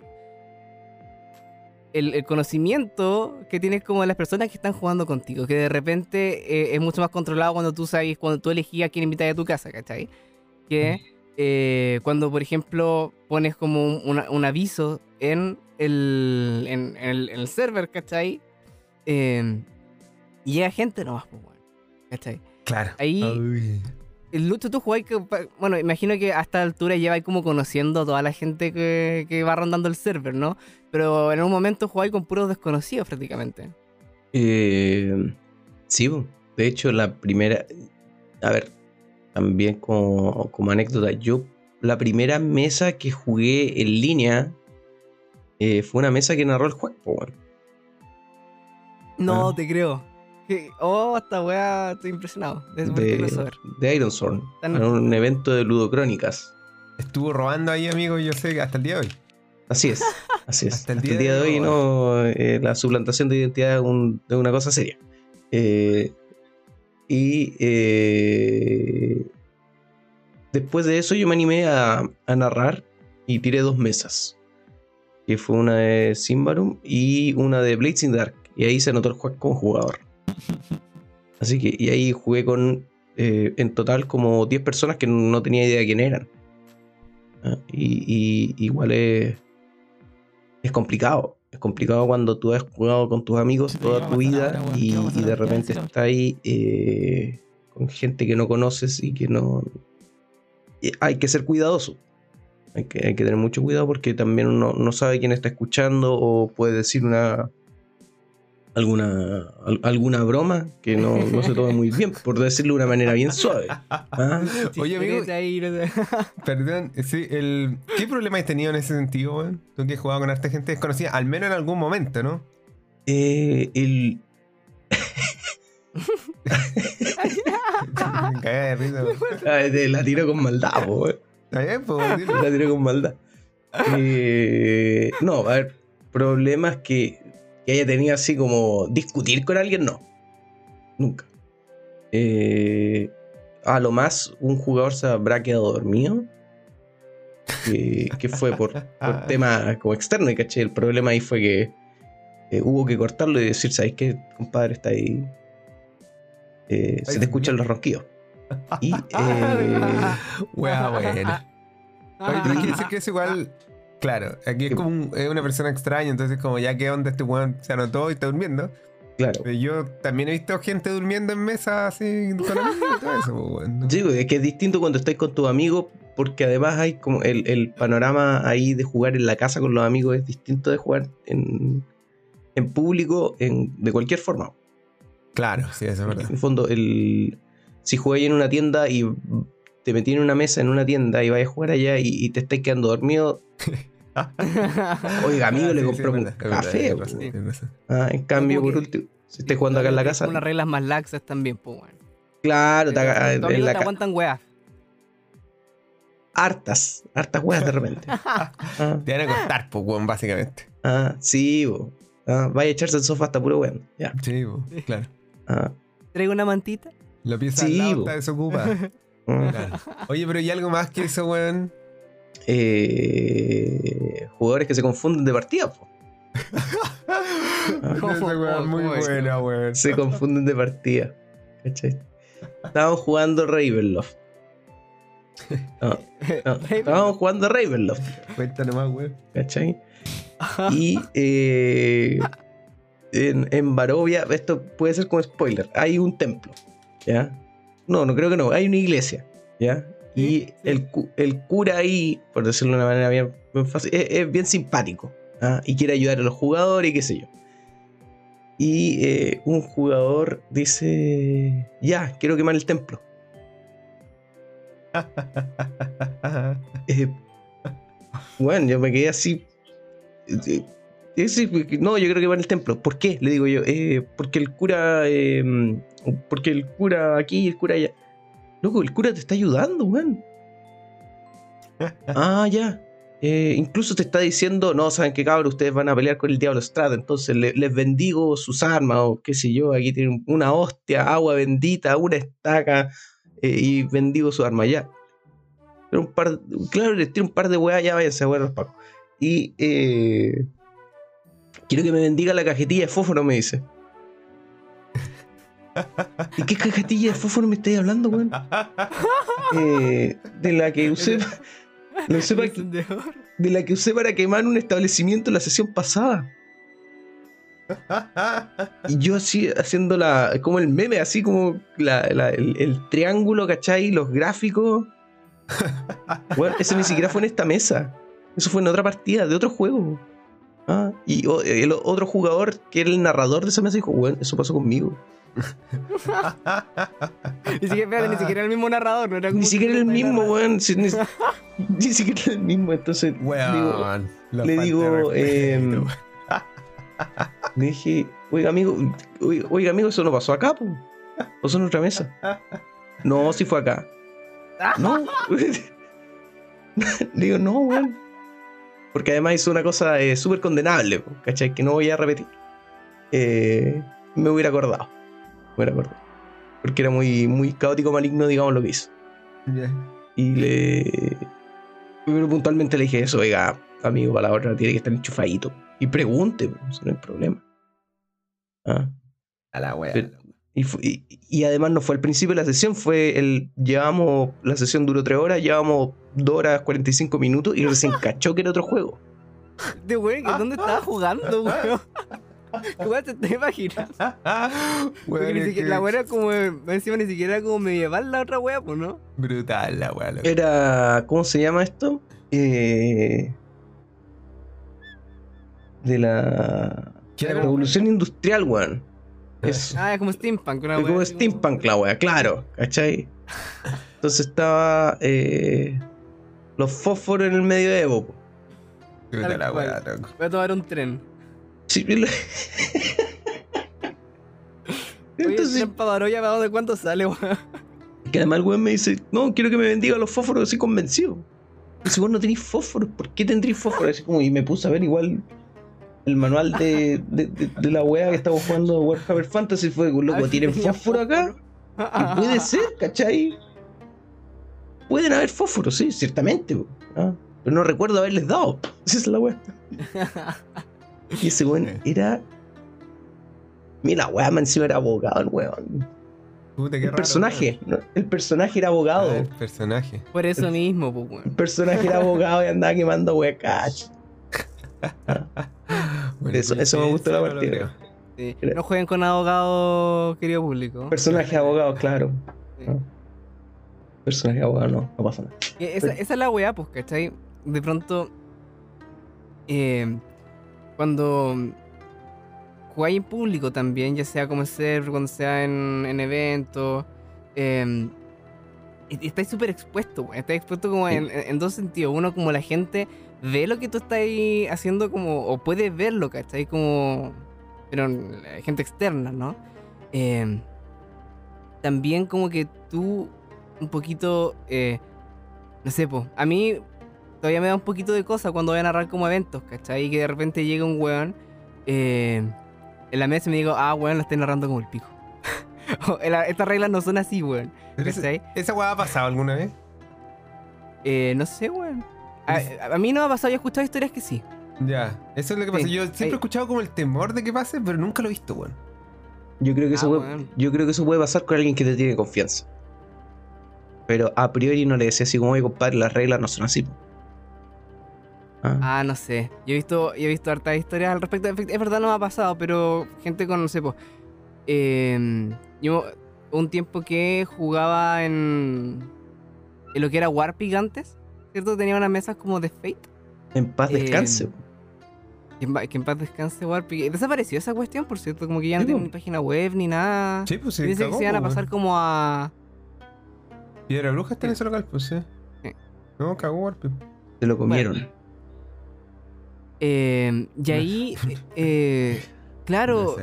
el, el conocimiento que tienes como de las personas que están jugando contigo, que de repente eh, es mucho más controlado cuando tú sabes, cuando tú elegías a quién invitar a tu casa, ¿cachai? Que eh, cuando, por ejemplo, pones como un, una- un aviso en el, en, en el, en el server, ¿cachai? Eh, y llega gente nomás, pues, weón, ¿cachai? Claro. Ahí- Uy. El Lucho, tú jugáis Bueno, imagino que a esta altura lleváis como conociendo a toda la gente que, que va rondando el server, ¿no? Pero en un momento jugáis con puros desconocidos prácticamente. Eh, sí, de hecho, la primera. A ver, también como, como anécdota, yo la primera mesa que jugué en línea eh, fue una mesa que narró el juego, weón. No, Ah. te creo. Oh, esta weá, estoy impresionado. Quiero de, saber. de Iron Sword, Tan- en un evento de ludocrónicas. Estuvo robando ahí, amigo, yo sé, hasta el día de hoy. Así es, así es. Hasta Hasta el día de de hoy, no, eh, la suplantación de identidad es un- es una cosa seria. Eh, y eh, después de eso yo me animé a, a narrar y tiré dos mesas. Que fue una de Simbarum y una de Blazing Dark. Y ahí se anotó el juego como jugador. Así que, y ahí jugué con eh, en total como 10 personas que no tenía idea de quién eran. Ah, Y, y igual es, es complicado. Es complicado cuando tú has jugado con tus amigos Sí, toda ¿qué va a tu vida ahora, y, ¿Qué va a y pasar de repente estás ahí eh, con gente que no conoces y que no... y hay que ser cuidadoso. Hay que, hay que tener mucho cuidado porque también uno no sabe quién está escuchando o puede decir una alguna al- alguna broma que no, no se tome muy bien, por decirlo de una manera bien suave. Ah, Oye, amigo. Perdón, sí, el... ¿qué problema has tenido en ese sentido, weón? Tú que has jugado con harta gente desconocida, al menos en algún momento, ¿no? eh, el, Me cagué de risa. Ah, te La tiró con maldad, po, weón. Está bien, pues, dilo. La tiró con maldad. Eh, no, a ver, problemas que, que haya tenido así como discutir con alguien, no. Nunca. Eh, a lo más, un jugador se habrá quedado dormido. Que, que fue por, por tema como externo, y caché. El problema ahí fue que eh, hubo que cortarlo y decir, ¿sabes qué, compadre? Está ahí. Eh, se te escuchan los ronquidos. Y eh, Wea, buena. Oye, pero quiere decir que es igual. Claro, aquí es como un- es una persona extraña, entonces como ya que onda este weón se anotó y está durmiendo. claro. Pero yo también he visto gente durmiendo en mesa así con amigos y todo eso, pues, weón. Sí, es que es distinto cuando estáis con tus amigos, porque además hay como el, el panorama ahí de jugar en la casa con los amigos es distinto de jugar en, en público en, de cualquier forma. Claro, sí, eso es verdad. En el fondo, el, si jugáis en una tienda y te metí en una mesa en una tienda y vais a jugar allá y, y te estáis quedando dormido, oiga, amigo, Ah, le sí, compré sí, un café. Ah, en cambio, por que- último, si estés jugando acá en la casa, Unas reglas más laxas también, pues, weón. claro, te en amigos la te ca- aguantan weas. hartas, hartas weas de repente. Ah. Te van a costar, pues, weón, básicamente. Ah, sí, bo. Ah, vaya a echarse el sofá hasta puro weón. Ya. Sí, pues, claro. Ah, ¿Traigo una mantita? Lo piensa Sí, al lado, está desocupada. ah. Claro. Oye, pero ¿y algo más que eso, weón? Eh, jugadores que se confunden de partida. po. Esa weón es muy buena, weón. Se confunden de partida. ¿Cachai? Estábamos jugando Ravenloft. No, no, estábamos jugando Ravenloft. Cuéntanos más, weón. ¿Cachai? Y eh, en, en Barovia, esto puede ser como spoiler, hay un templo, ¿ya? No, no creo que no, hay una iglesia, ¿ya? Y Sí. El, el cura ahí, por decirlo de una manera bien, bien fácil, es, es bien simpático, ¿ah? Y quiere ayudar a los jugadores y qué sé yo. Y eh, un jugador dice, ya, quiero quemar el templo. Eh, bueno, yo me quedé así. eh, no, yo creo que va en el templo. ¿Por qué? Le digo yo. "Eh, porque el cura. eh, porque el cura aquí y el cura allá. Loco, el cura te está ayudando, weón. Ah, ya. Eh, incluso te está diciendo, no, saben qué cabrón, ustedes van a pelear con el diablo Strad, entonces le- les bendigo sus armas, o qué sé yo, aquí tienen una hostia, agua bendita, una estaca, eh, y bendigo su arma, ya. Pero un par, claro, les tiro un par de weas, ya váyanse a los pacos. Y eh, quiero que me bendiga la cajetilla de fósforo, me dice. ¿Y qué cajetilla de fósforo me estáis hablando, weón? Eh, de la que usé, la usé para, de la que usé para quemar un establecimiento en la sesión pasada. Y yo así haciendo la. como el meme, así como la- la- el, el triángulo, ¿cachai? Los gráficos. Bueno, eso ni siquiera fue en esta mesa. Eso fue en otra partida, de otro juego. Ah, y el otro jugador, que era el narrador de esa mesa, dijo, bueno, eso pasó conmigo. Ni siquiera, espérate, ni siquiera era el mismo narrador, no era como Ni siquiera era el mismo, weón. si- Ni, ni siquiera era el mismo. Entonces, Weón. le digo, em. Le dije, oiga amigo, oiga, oiga, amigo, eso no pasó acá, po. Pasó en otra mesa. No, sí fue acá. No. Le digo, no, weón. Porque además hizo una cosa eh, súper condenable, po, ¿cachai? Que no voy a repetir. Eh, me hubiera acordado. Me acordado. Porque era muy, muy caótico, maligno, digamos, lo que hizo. Y le. Pero puntualmente le dije eso, oiga, amigo, para la otra tiene que estar enchufadito. Y pregunte, pues, eso no hay problema. Ah, A la wea. Pero- y, fu- y- y además no fue al principio de la sesión, fue el. Llevamos. La sesión duró 3 horas, llevamos 2 horas 45 minutos y recién cachó que era otro juego. De ¿que ¿dónde estaba jugando, weón? ¿Qué weón te estás imaginando? Porque ni siquiera- la weá era como. Encima ni siquiera era como medieval la otra weá, pues, ¿no? Brutal la wea. loco. Era. ¿Cómo se llama esto? Eh, de la. Revolución industrial, weón. Es, Ah, es como steampunk, una es weá como steampunk la wea, claro, ¿cachai? Entonces estaba eh, los fósforos en el medioevo. po. Brutal la wea, loco. Voy a tomar un tren. Sí, lo- Oye, el Entonces, Baroya, ¿para dónde cuánto sale, weón? Que además el weón me dice, no, quiero que me bendiga los fósforos así convencido. Y si vos no tenéis fósforos, ¿por qué tendréis fósforos? Así como, y me puse a ver igual el manual de, de, de- de la weá que estamos jugando Warhammer Fantasy. Fue, loco, ¿tienen fósforo acá? Y puede ser, ¿cachai? Pueden haber fósforos, sí, ciertamente. Ah, Pero no recuerdo haberles dado. Esa es la weá. Y ese weón era. Mira, weá, man, encima era abogado el weón. Puta, qué El raro, personaje, ¿no? el personaje era weón. abogado. Ah, el personaje. Por eso mismo, pues, El weón. personaje era abogado y andaba quemando weá, cach. Bueno, Eso- eso me gustó la partida. Sí. No jueguen con abogados, querido público. Personaje abogado, claro. Sí. Personaje abogado, no, no pasa nada. Esa, esa es la weá, pues, ¿cachai? De pronto, eh, cuando jugáis en público también, ya sea como en server, cuando sea en, en eventos, eh, estáis súper expuestos, weón. Estáis expuestos como en, dos sentidos. Uno, como la gente ve lo que tú estás haciendo, como, o puede verlo, ¿cachai? Como, pero gente externa, ¿no? Eh, también como que tú un poquito, eh, no sé, po, a mí todavía me da un poquito de cosa cuando voy a narrar como eventos, ¿cachai? Y que de repente llega un weón eh, en la mesa y me digo, ah, weón, lo estoy narrando como el pico. "La- Estas reglas no son así, weón. ¿Cachai? ¿Esa weá ha pasado alguna vez? Eh, no sé, weón. A, mí no me ha pasado, yo he escuchado historias que sí. Ya, eso es lo que pasa. Sí, Yo siempre ahí- he escuchado como el temor de que pase, pero nunca lo he visto, weón. Yo creo que eso Ah, puede, weón. yo creo que eso puede pasar con alguien que te tiene confianza. Pero a priori no le decía así como, oye, compadre, las reglas no son así. Po". Ah, Ah, no sé. Yo he visto, yo he visto hartas historias al respecto. Es verdad, no me ha pasado, pero gente con, no sé, pues. yo un tiempo que jugaba en, en lo que era Warpig antes, ¿cierto? Tenía unas mesas como de Fate. en paz eh, descanse. Que en, pa- que en paz descanse Warpig. Desapareció esa cuestión, por cierto. Como que ya no Sí, tiene po. ni página web ni nada. Sí, pues sí. dice que se iban a pasar como a. Piedra Bruja está en ese local, pues sí. Sí. No, cagó Warpy. Se lo comieron. Eh, y ahí, eh, claro,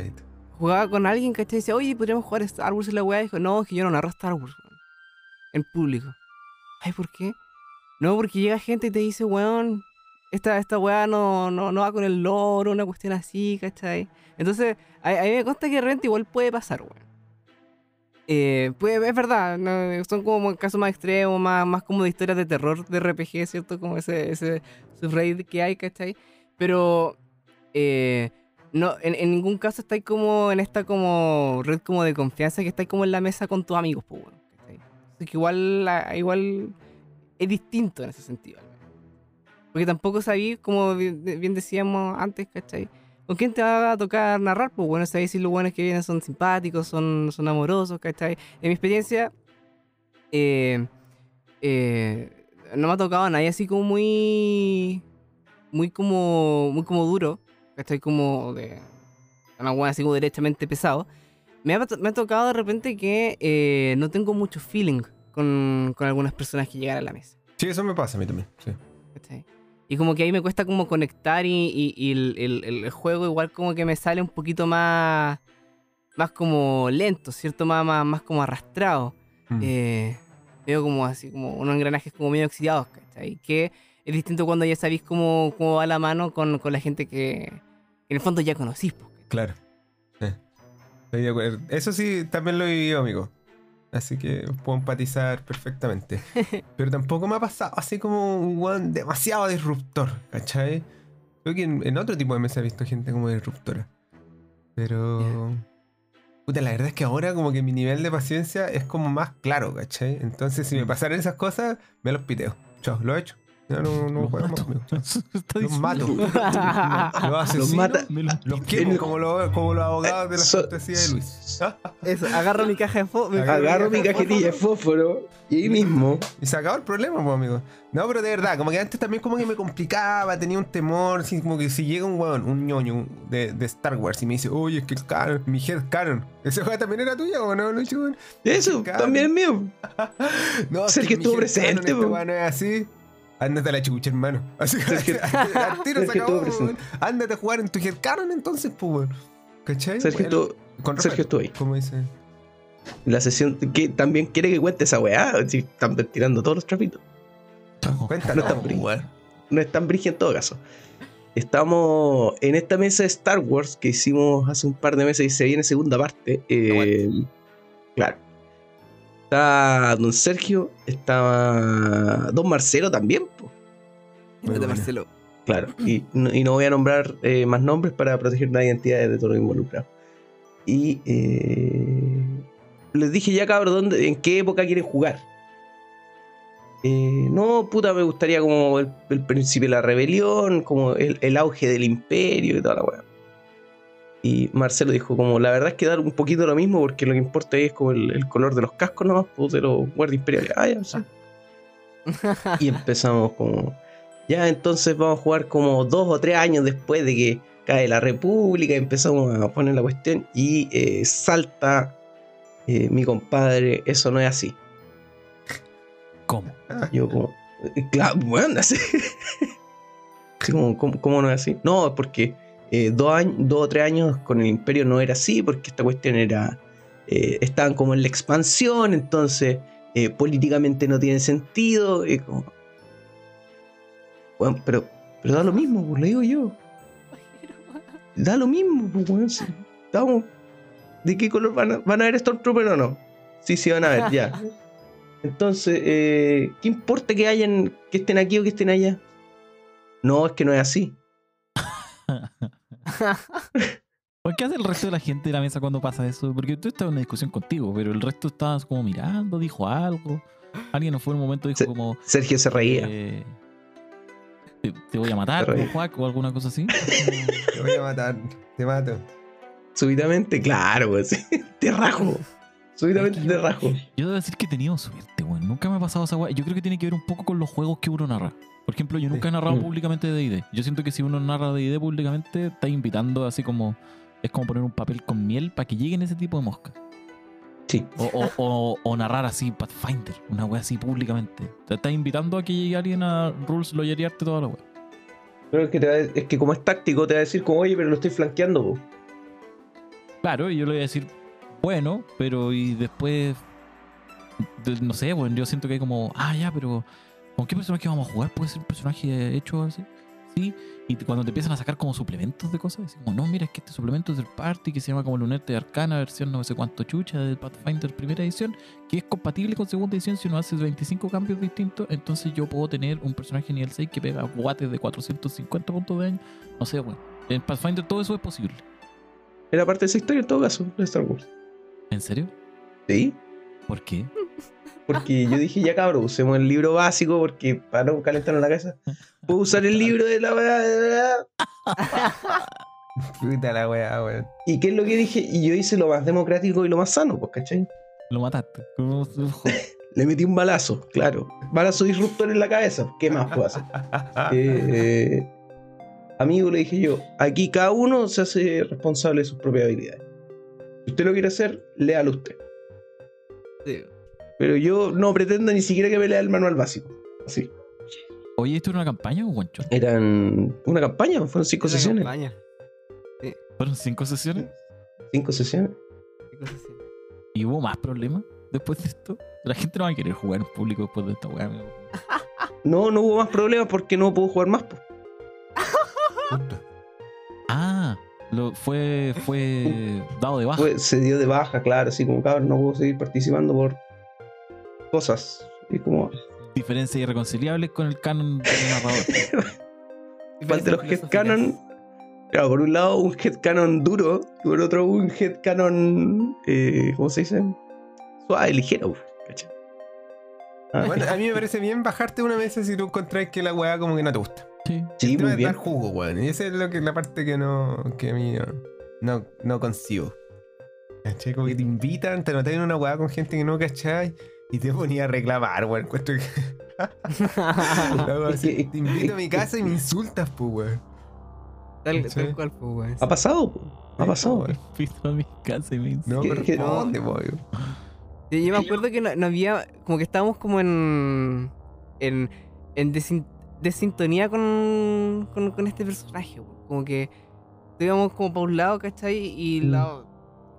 jugaba con alguien, ¿cachai? Y decía, oye, podríamos jugar Star Wars y la weá. Dijo, no, es que yo no narro Star Wars, weón. En público. Ay, ¿por qué? No, porque llega gente y te dice, weón, esta, esta weá no, no, no va con el loro, una cuestión así, ¿cachai? Entonces, a, a mí me consta que de repente igual puede pasar, weón. Eh, puede- es verdad, no, son como casos más extremos, más, más como de historias de terror de RPG, ¿cierto? Como ese, ese subreddit que hay, ¿cachai? Pero eh, no, en, ningún caso estáis como en esta como red como de confianza que estáis como en la mesa con tus amigos, pues bueno, que igual, la- igual es distinto en ese sentido. Porque tampoco sabéis, como bien decíamos antes, ¿cachai? ¿Con quién te va a tocar narrar? Pues bueno, sabéis si los buenos que vienen son simpáticos, son, son amorosos, ¿cachai? En mi experiencia, eh, eh, no me ha tocado a nadie así como muy. Muy como. Muy como duro. ¿Cachai? Como de. Una buena así como derechamente pesado. Me ha, me ha tocado de repente que eh, no tengo mucho feeling con, con algunas personas que llegan a la mesa. Sí, eso me pasa a mí también. Sí. ¿cachai? Y como que ahí me cuesta como conectar y, y- y el, el- el juego igual como que me sale un poquito más. Más como lento, ¿cierto? Más, más, más como arrastrado. Mm. Eh, veo como así, como unos engranajes como medio oxidados, ¿cachai? Que es distinto cuando ya sabéis cómo, cómo va la mano con, con la gente que en el fondo ya conocís. Claro. Estoy de acuerdo. Eso sí, también lo he vivido, amigo. Así que puedo empatizar perfectamente. Pero tampoco me ha pasado así como un weón demasiado disruptor, ¿cachai? Creo que en, en otro tipo de mesa he visto gente como disruptora. Pero. Puta, la verdad es que ahora como que mi nivel de paciencia es como más claro, ¿cachai? Entonces si me pasaran esas cosas, me los piteo. Chao, lo he hecho. Ya no, no Los juego más mato. conmigo. Está Los mato. Los asesino, mata. Lo- Los quemo como, los- como los abogados de la So- fantasía de Luis. Eso, agarro mi caja de fo- Agarro mi cajetilla de fósforo y ahí mismo. Y se acabó el problema, pues, amigo. No, pero de verdad, como que antes también como que me complicaba, tenía un temor, así como que si llega un weón, un ñoño de, de Star Wars y me dice, oye, es que el canon, mi head canon, ¿ese juego también era tuyo o no, Lucho? Eso, también es mío. No, Sergio mi estuvo presente, weá no es así. Ándate a la chucha, hermano. Así que tiro se acabó. Ándate a jugar en tu head canon entonces, pues, weón. ¿Cachai? Sergio, Bueno, tú, con Sergio estuvo ahí. Como dice. La sesión que también quiere que cuente esa weá. Si están tirando todos los trapitos. Cuéntanos, No está pues, weón. No es tan brígido en todo caso. Estamos en esta mesa de Star Wars que hicimos hace un par de meses y se viene segunda parte. Eh, claro. Está Don Sergio, estaba Don Marcelo también. Buena. Marcelo. Claro. Y, no- y no voy a nombrar eh, más nombres para proteger las identidades de todos los involucrados. Y eh, les dije ya, cabrón, ¿dónde, ¿en qué época quieren jugar? Eh, no, puta, me gustaría como el, el principio de la rebelión, como el, el auge del imperio y toda la weá. Y Marcelo dijo como, la verdad es que dar un poquito lo mismo porque lo que importa ahí es como el, el color de los cascos nomás, pues, de los guardias imperiales. Ah, ya, sí. Y empezamos como, ya entonces vamos a jugar como dos o tres años después de que cae la república, empezamos a poner la cuestión y eh, salta eh, mi compadre, eso no es así. ¿Cómo? Yo como, eh, claro, bueno, así. Así como, ¿cómo, cómo no es así? No, es porque eh, dos, años, dos o tres años con el imperio no era así, porque esta cuestión era, eh, estaban como en la expansión, entonces eh, políticamente no tiene sentido. como, bueno, pero, pero da lo mismo, pues, le digo yo. Da lo mismo, pues, weón. si estamos- ¿De qué color van a, van a ver Stormtrooper o no? Sí, sí, van a ver, ya. Entonces, eh, ¿qué importa que hayan, que estén aquí o que estén allá? No, es que no es así. ¿Por qué hace el resto de la gente de la mesa cuando pasa eso? Porque tú estabas en una discusión contigo, pero el resto estaba como mirando, dijo algo. Alguien no fue en un momento dijo como. Sergio se reía. eh, te, te voy a matar, Juac, o alguna cosa así. Te voy a matar. Te mato. Súbitamente, claro, pues, sí. te rajo. Súbitamente te rajo. Yo debo decir que he tenido suerte, weón. Nunca me ha pasado esa weá. Yo creo que tiene que ver un poco con los juegos que uno narra. Por ejemplo, yo nunca he narrado Mm. públicamente de D&D. Yo siento que si uno narra de D&D públicamente, está invitando así como... Es como poner un papel con miel para que lleguen ese tipo de moscas. Sí. O, o- o- o narrar así Pathfinder, una wea así públicamente. Te estás invitando a que llegue alguien a Rules Loyariarte toda la wea. Pero es que, te va a- es que como es táctico, te va a decir como, oye, pero lo estoy flanqueando. po". Claro, y yo le voy a decir, bueno, pero y después, de- no sé, bueno, yo siento que hay como, ah, ya, pero ¿con qué personaje vamos a jugar? ¿Puede ser un personaje hecho así? Sí, y cuando te empiezan a sacar como suplementos de cosas, dicen como, no, mira, es que este suplemento es del Party, que se llama como Lunete de Arcana, versión no sé cuánto chucha del Pathfinder primera edición, que es compatible con segunda edición si uno hace 25 cambios distintos, entonces yo puedo tener un personaje nivel 6 que pega guates de 450 puntos de daño, no sé, bueno. En Pathfinder todo eso es posible. Era parte de esa historia en todo caso, de Star Wars. ¿En serio? Sí. ¿Por qué? Porque yo dije, ya cabrón, usemos el libro básico porque para no calentarnos la casa. Puedo usar el libro de la weá, Puta la weá, weón. ¿Y qué es lo que dije? Y yo hice lo más democrático y lo más sano, pues, ¿cachai? Lo mataste. ¿Cómo se- Le metí un balazo, claro. Balazo disruptor en la cabeza. ¿Qué más puedo hacer? Eh, amigo, le dije yo, aquí cada uno se hace responsable de sus propias habilidades. Si usted lo quiere hacer, léalo usted. Sí. Pero yo no pretendo ni siquiera que me lea el manual básico. Así. Oye, ¿esto era una campaña o un one shot? Eran una campaña, fueron cinco Esa sesiones. campaña. ¿Fueron cinco sesiones? Cinco sesiones. Cosa así. ¿Y hubo más problemas después de esto? La gente no va a querer jugar en público después de esta weá. amigo. No, no hubo más problemas porque no puedo jugar más. po. Ah, lo, fue, fue dado de baja. Fue- se dio de baja, claro, así como cabrón, no puedo seguir participando por cosas. Y como, Diferencias irreconciliables con el canon del narrador. Falta los headcanon. Claro, por un lado un headcanon duro y por otro un headcanon. Eh, ¿Cómo se dice? Suave, ligero. ¿cachai? Ah, Bueno, a mí me parece bien bajarte una mesa si tú encontrás que la weá como que no te gusta. Sí. sí, muy bien. dar jugo, weón. Y esa es lo que, la parte que no. que a mí no. no, no concibo. ¿Cachai? Como que te invitan, te notas en una weá con gente que no cachai y te ponía a reclamar, weón. Que. Así, te invito a mi casa y me insultas, pues, weón. Tal, Sí. tal cual, pues, weón. Ha pasado, po. ha pasado. weón. Fui a mi casa y me hice- No ¿Qué- qué- corresponde, weón. Yo me acuerdo que no, no había. Como que estábamos como en. En. En desin- desintonía con, con. con este personaje, weón. Como que. Íbamos como para un lado, ¿cachai? Y Mm. la.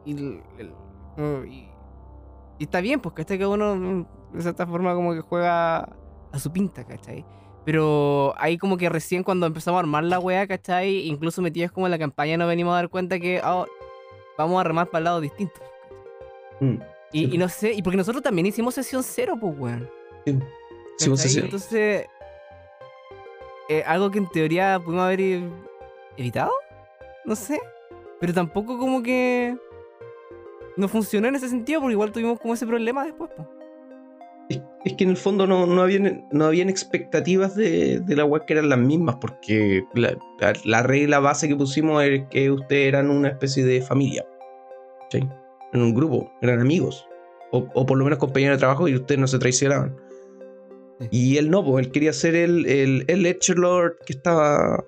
Y. el- el- y- Y está bien, pues, ¿cachai? Que uno mm, de cierta forma como que juega a su pinta, ¿cachai? Pero ahí como que recién cuando empezamos a armar la weá, ¿cachai? Incluso metidas como en la campaña nos venimos a dar cuenta que ah, vamos a remar para el lado distinto. Mm, Y, Sí. y no sé, y porque nosotros también hicimos sesión cero, pues, weón. sí. ¿cachai? sí. Entonces, eh, algo que en teoría pudimos haber evitado, no sé. Pero tampoco como que no funcionó en ese sentido, porque igual tuvimos como ese problema después, pues. Es, es que en el fondo no, no, habían, no habían expectativas de, de la web que eran las mismas, porque la, la- la regla base que pusimos es que ustedes eran una especie de familia. ¿sí? En un grupo, eran amigos. O, o por lo menos compañeros de trabajo y ustedes no se traicionaban. Sí. Y él no, pues él quería ser el, el, el Ledger Lord que estaba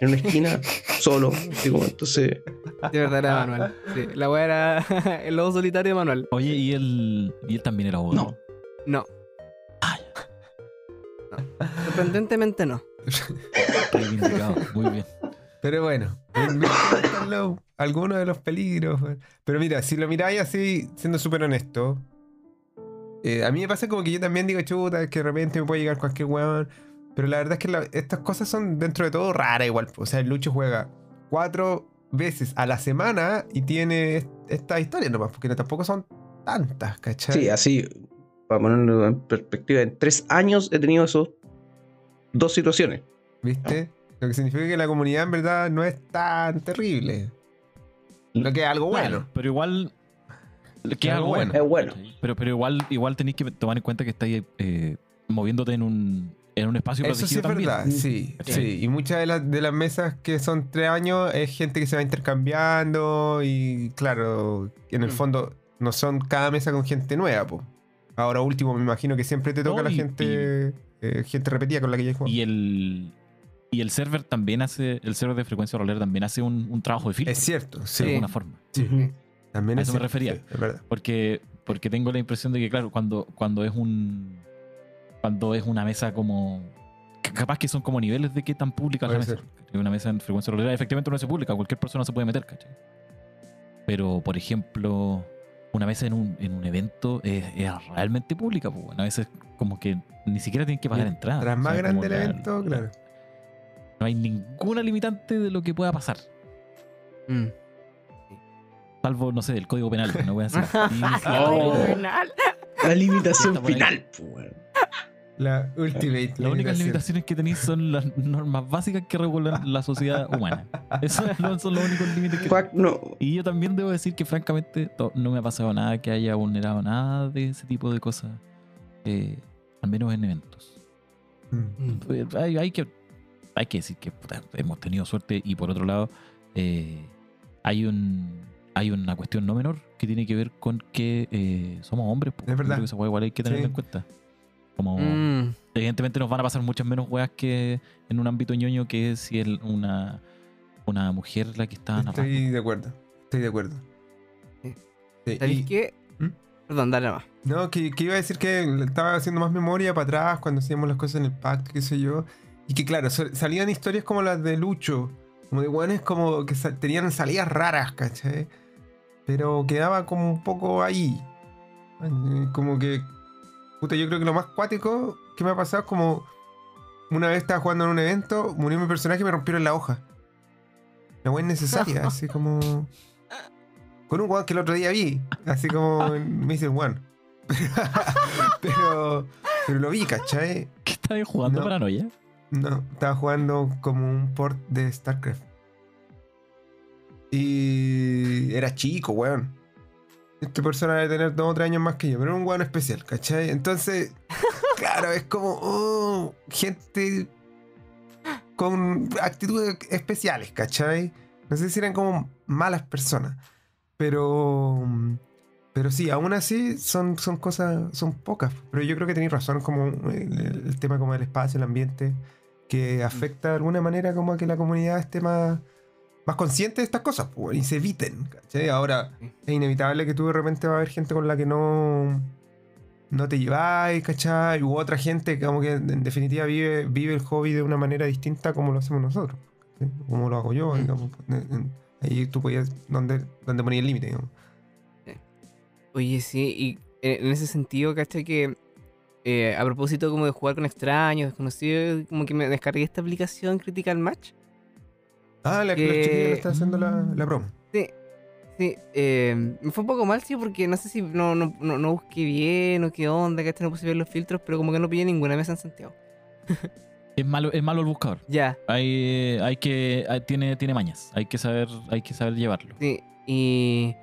en una esquina solo. como, entonces, De verdad era Manuel. Sí, la weá era el lobo solitario de Manuel. Oye, ¿y él, y él también era abogado? no. No. Sorprendentemente no. Reivindicado, muy bien. Pero bueno, algunos de los peligros. Pero mira, si lo miráis así, siendo súper honesto, eh, a mí me pasa como que yo también digo, chuta, que de repente me puede llegar cualquier weón. Pero la verdad es que la- estas cosas son dentro de todo raras igual. O sea, el Lucho juega cuatro veces a la semana y tiene est- estas historias nomás, porque tampoco son tantas, ¿cachai? Sí, así, para ponerlo en perspectiva, en tres años he tenido esos dos situaciones. ¿Viste? Lo que significa que la comunidad en verdad no es tan terrible. Lo que es algo bueno. Claro, pero igual. Que Es algo bueno. Es bueno. Pero, pero igual, igual tenéis que tomar en cuenta que estáis eh, moviéndote en un, en un espacio Eso sí protegido es también. verdad, sí, ¿Cachai? sí. Y muchas de las, de las mesas que son tres años es gente que se va intercambiando y claro, en el Mm. fondo no son cada mesa con gente nueva, po. Ahora último, me imagino que siempre te toca No, la y- gente eh, gente repetida con la que ya jugado. Y el. Y el server también hace. El server de frecuencia rolera también hace un, un trabajo de filtro. Es cierto, De sí. alguna forma. sí. También A es eso me refería. sí, es verdad. Porque, porque tengo la impresión de que, claro, cuando, cuando es un. Cuando es una mesa como. ca- Capaz que son como niveles de qué tan pública es la. Una mesa en frecuencia rolera efectivamente no se publica, cualquier persona se puede meter, ¿cachai? Pero, por ejemplo, una mesa en un, en un evento es, es realmente pública, pues, bueno, a veces como que ni siquiera tienen que pagar entrada. Tras o más sea, grande el la- evento, claro. No hay ninguna limitante de lo que pueda pasar. Mm. Salvo, no sé, el código penal, no voy a hacer. Oh. La limitación final. weón. La ultimate. Las únicas limitaciones que tenéis son las normas básicas que regulan la sociedad humana. Esos no son los únicos límites que Quack, no. Y yo también debo decir que francamente no me ha pasado nada que haya vulnerado nada de ese tipo de cosas. eh, al menos en eventos. Mm. Hay, hay que, hay que decir que puta, hemos tenido suerte y por otro lado eh, hay un hay una cuestión no menor que tiene que ver con que eh, somos hombres. Es verdad. Creo que esa igual hay que tenerlo Sí. en cuenta. Como, Mm. evidentemente nos van a pasar muchas menos weas que en un ámbito ñoño que si es una, una mujer la que está narrando. Estoy de acuerdo. Estoy de acuerdo. Sí. Sí, ¿Sabéis y- qué? ¿Mm? Perdón, dale más. No, que, que iba a decir que estaba haciendo más memoria para atrás cuando hacíamos las cosas en el pacto, qué sé yo. Y que claro, sal- salían historias como las de Lucho, como de guanes como que tenían salidas raras, ¿cachai? Pero quedaba como un poco ahí. Como que. Puta, yo creo que lo más cuático que me ha pasado es como. Una vez estaba jugando en un evento, murió mi personaje y me rompieron la hoja. La weá innecesaria, así como. Con un weón que el otro día vi. Así como en Mr. One. pero. Pero lo vi, ¿cachai? ¿Qué estáis jugando No. paranoia? No, estaba jugando como un port de StarCraft. Y era chico, weón. Esta persona debe tener dos o tres años más que yo, pero era un weón especial, ¿cachai? Entonces, claro, es como oh, gente con actitudes especiales, ¿cachai? No sé si eran como malas personas, pero pero sí, aún así son, son cosas, son pocas. Pero yo creo que tenéis razón, como el, el tema como del espacio, el ambiente, que afecta de alguna manera como a que la comunidad esté más, más consciente de estas cosas pues, y se eviten. ¿cachai? Ahora, es inevitable que tú de repente va a haber gente con la que no, no te lleváis, ¿cachai? U otra gente que como que en definitiva vive, vive el hobby de una manera distinta como lo hacemos nosotros. ¿cachai? Como lo hago yo, Mm. digamos. Ahí tú podías, donde, donde ponía el límite, digamos. Oye, sí, y en en ese sentido, ¿cachai? Que eh, a propósito como de jugar con extraños, desconocidos, como que me descargué esta aplicación Critical Match. Ah, la que los Que- chiquillos le están haciendo la, la promo. Sí, sí. eh, me fue un poco mal, sí, porque no sé si no, no, no, no busqué bien o qué onda, ¿cachai? No puse bien los filtros, pero como que no pillé ninguna mesa en Santiago. Es malo, es malo el buscador. Ya, Hay, hay que, hay- tiene, tiene mañas. Hay que saber, hay que saber llevarlo. sí. Y...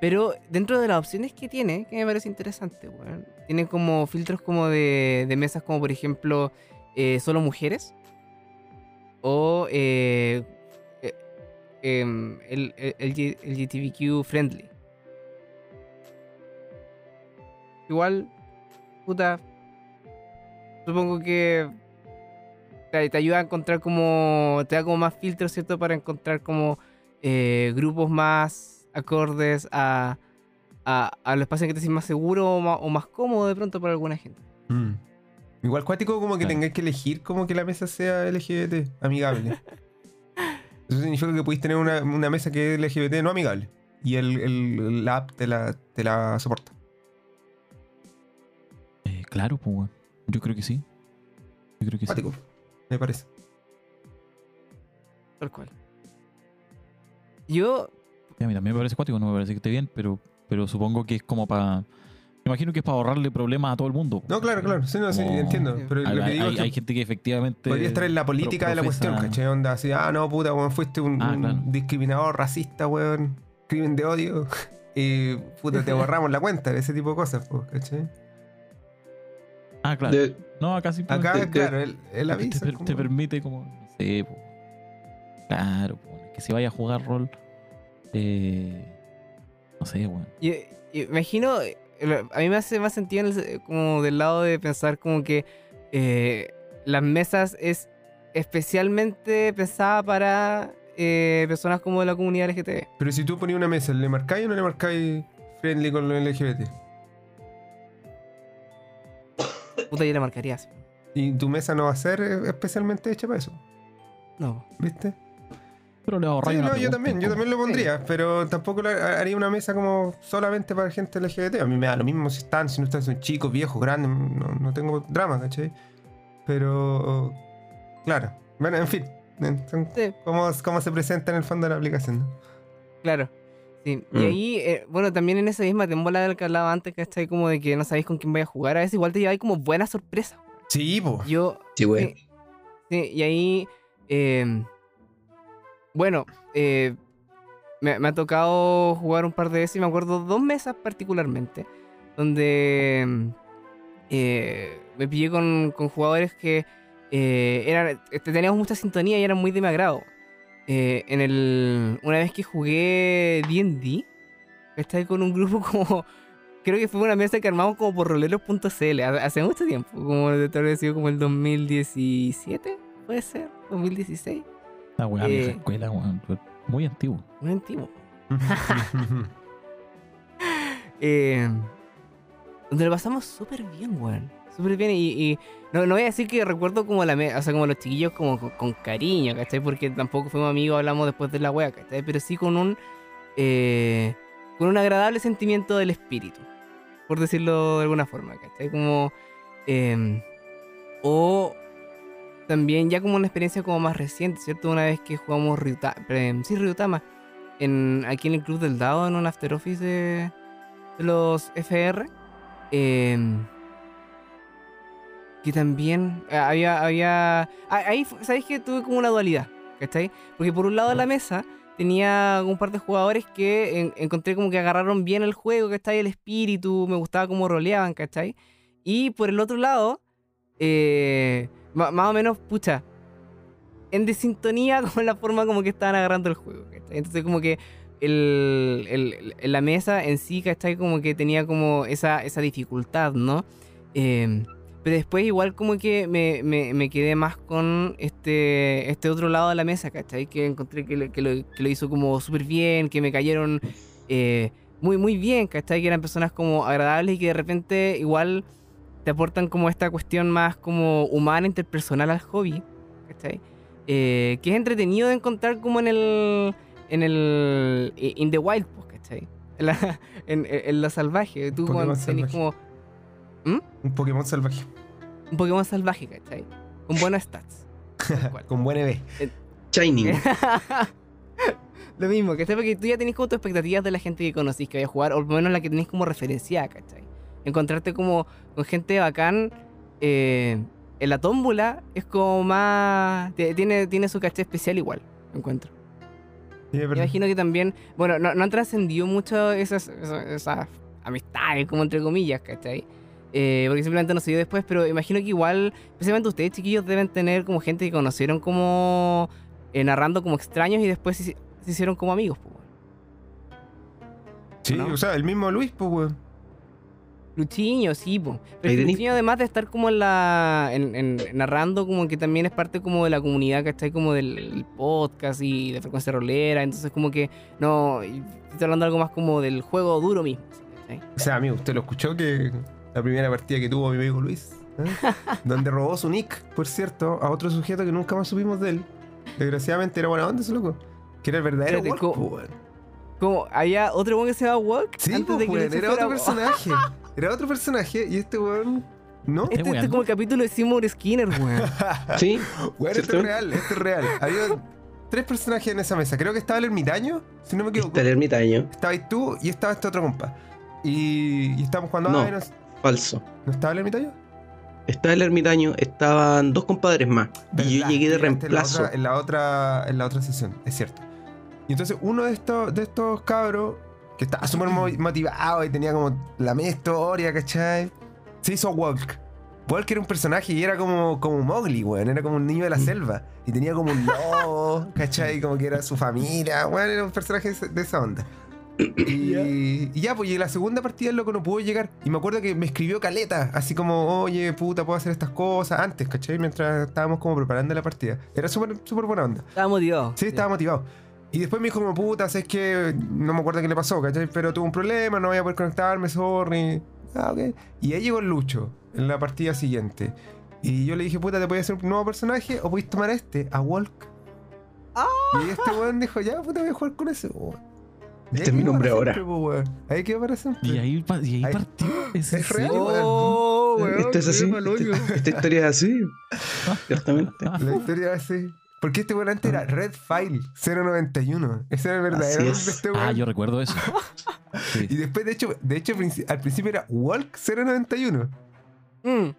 Pero dentro de las opciones que tiene, que me parece interesante, weón. Tiene como filtros como de, de mesas como por ejemplo eh, solo mujeres. O eh, eh, em, el, el, el LGTBQ friendly. Igual, puta. Supongo que te, te ayuda a encontrar como. Te da como más filtros, ¿cierto? Para encontrar como eh, grupos más acordes a, a, a los espacios que te sientes más seguro o más, o más cómodo de pronto para alguna gente. Mm. Igual cuático como que Claro. tengáis que elegir como que la mesa sea LGBT, amigable. Eso significa que podéis tener una, una mesa que es LGBT no amigable. Y el, el- la app te la, te la soporta. Eh, claro, pues. Yo creo que sí. Yo creo que sí. Cuático, me parece. Tal cual. Yo, Sí, a mí también me parece cuático, no me parece que esté bien, pero, pero supongo que es como para. Imagino que es para ahorrarle problemas a todo el mundo. No, claro, claro. Sí, no, sí, Como- entiendo. Pero Hay, lo que digo hay- es que hay gente que efectivamente. podría estar en la política pro- de la cuestión, ¿cachai? Onda así, ah, no, puta, weón, fuiste un, Ah, un claro. discriminador, racista, weón, crimen de odio. Y puta, te borramos la cuenta, ese tipo de cosas, pues, ¿cachai? Ah, claro. De- No, acá simplemente Acá, claro, el, el te, aviso. te permite como. No sé, po. Claro, po, que si vaya a jugar rol. Eh, no sé, weón. yo- yo imagino, a mí me hace más sentido en el- como del lado de pensar como que eh, las mesas es especialmente pensada para eh, personas como de la comunidad LGTB. Pero si tú ponías una mesa, ¿le marcáis o no le marcáis friendly con los LGBT? Puta, yo le marcaría así. Y tu mesa no va a ser eh, especialmente hecha para eso, No. ¿viste? Pero le ahorráis Sí, no, yo también, yo también lo pondría, pero tampoco haría una mesa como solamente para gente LGBT. A mí me da lo mismo si están, si no están, son chicos, viejos, grandes, no, no tengo drama, ¿cachai? Pero, claro, bueno, en fin, eh, son Sí. cómo, cómo se presenta en el fondo de la aplicación. ¿no? Claro. Sí. Y Mm. ahí, eh, bueno, también en esa misma tembola del que hablaba antes, ¿cachai? Como de que no sabéis con quién vais a jugar. A veces igual te lleváis como buena sorpresa. Sí, po. Yo, Sí, güey. sí, sí, y ahí, eh, bueno, eh, me, ha tocado jugar un par de veces y me acuerdo dos mesas particularmente, donde mm, eh, me pillé con, con jugadores que eh, eran, este, teníamos mucha sintonía y eran muy de mi agrado. Eh, en el, una vez que jugué D&D, estaba con un grupo como... Creo que fue una mesa que armamos como por roleros.cl ha- hace mucho tiempo, como de vez sido como el 2017, puede ser, 2016, La weá, Eh, vieja escuela, weón. Muy antiguo. muy antiguo. Eh, donde lo pasamos súper bien, weón. Súper bien. Y, y no, no voy a decir que recuerdo como la me- o sea, como los chiquillos como con, con cariño, ¿cachai? Porque tampoco fuimos amigos, hablamos después de la wea, ¿cachai? Pero sí con un eh, con un agradable sentimiento del espíritu. Por decirlo de alguna forma, ¿cachai? Como. eh, o también ya como una experiencia como más reciente, ¿cierto? Una vez que jugamos Ryuta, eh, sí, Ryutama en, aquí en el Club del Dado, en un after office de, de los FR. eh, que también eh, había. había ah, ahí, ¿sabéis que tuve como una dualidad? ¿Cachai? Porque por un lado de la mesa tenía un par de jugadores que en- encontré como que agarraron bien el juego, ¿cachai? El espíritu, me gustaba cómo roleaban, ¿cachai? Y por el otro lado, eh, más o menos, pucha, en desintonía con la forma como que estaban agarrando el juego. ¿cachai? Entonces como que el, el- la mesa en sí, ¿cachai? Como que tenía como esa, esa dificultad, ¿no? Eh, pero después igual como que me, me- me quedé más con este, este otro lado de la mesa, ¿cachai? Que encontré que lo, que lo, que lo hizo como súper bien, que me cayeron eh, muy, muy bien, ¿cachai? Que eran personas como agradables y que de repente igual te aportan como esta cuestión más como humana, interpersonal al hobby, ¿cachai? Eh, que es entretenido de encontrar como en el, en el, in the wild, pues, ¿cachai? en la, en, en la salvaje. Tú cuando tenés salvaje. como Un Pokémon salvaje. un Pokémon salvaje, ¿cachai? Con buenos stats. Con buen EV. Shining. Lo mismo, ¿cachai? Porque tú ya tenés como tus expectativas de la gente que conocís que vaya a jugar, o por lo menos la que tenés como referenciada, ¿cachai? Encontrarte como con gente bacán eh, en la tómbola es como más. Tiene, tiene su caché especial igual, encuentro. Sí, imagino que también. Bueno, no, no han trascendido mucho esas, esas, esas amistades, como entre comillas, ¿cachai? Eh, porque simplemente no se dio después, pero imagino que igual, especialmente ustedes chiquillos, deben tener como gente que conocieron como. eh, narrando como extraños y después se, se hicieron como amigos, pues. Sí, ¿no? o sea, el mismo Luis, pues, weón. Luchiño, sí, po. Pero tenés- Luchiño, además de estar como en la. En, en- narrando, como que también es parte como de la comunidad, ¿cachai? Como del podcast y de frecuencia rolera. Entonces, como que. No. Estoy hablando algo más como del juego duro mismo, ¿cachai? O sea, amigo, usted lo escuchó que la primera partida que tuvo mi amigo Luis, ¿eh? donde robó su nick, por cierto, a otro sujeto que nunca más supimos de él. Desgraciadamente era buena onda ese loco. Que era el verdadero po. Como, había otro weón que se llama Walk. Sí, antes po, de que Lucho era otro personaje. Era otro personaje y este weón. ¿No? Este, este es weando? como el capítulo de Seymour Skinner, weón. Sí. Weón, esto es real, esto es real. Había tres personajes en esa mesa. Creo que estaba el ermitaño, si no me equivoco. Está el ermitaño. Estabas tú y estaba este otro compa. Y, y estábamos jugando. No. ay, no, Falso. ¿no estaba el ermitaño? Estaba el ermitaño, estaban dos compadres más. Y yo llegué de reemplazo. En la, otra, en la otra, en la otra sesión, es cierto. Y entonces uno de estos, de estos cabros, que estaba súper mo- motivado y tenía como la media historia, ¿cachai? Se hizo Walk. Walk era un personaje y era como, como Mowgli, weón. Era como un niño de la Mm. selva. Y tenía como un lobo, ¿cachai? Como que era su familia. Weón, era un personaje de esa- onda. Y, y ya, pues y en la segunda partida el loco no pudo llegar. Y me acuerdo que me escribió Caleta, así como, oye, puta, puedo hacer estas cosas antes, ¿cachai? Mientras estábamos como preparando la partida. Era súper, súper buena onda. Estaba motivado. Sí, estaba motivado. Y después me dijo como, puta, es que no me acuerdo qué le pasó, ¿cachai? Pero tuve un problema, no voy a poder conectarme, sorry. Ah, ok. Y ahí llegó el Lucho, en la partida siguiente. Y yo le dije, puta, ¿te podías hacer un nuevo personaje o podéis tomar a este, a Walk? Y este weón dijo, ya, puta, voy a jugar con ese, weón. Este es mi nombre ahora. siempre, weón. Ahí quedó para siempre. Y ahí, pa- y ahí Ahí- partió. ¿Es, real. Oh, weón. Esto es así. hoyo. Esta, historia es así. Ciertamente. La historia es así. Porque este weón antes era Red File 091. Ese era el verdadero nombre es. de este Ah, weón. yo recuerdo eso. Sí. Y después, de hecho, de hecho al principio era Walk 091. Mm. Eso me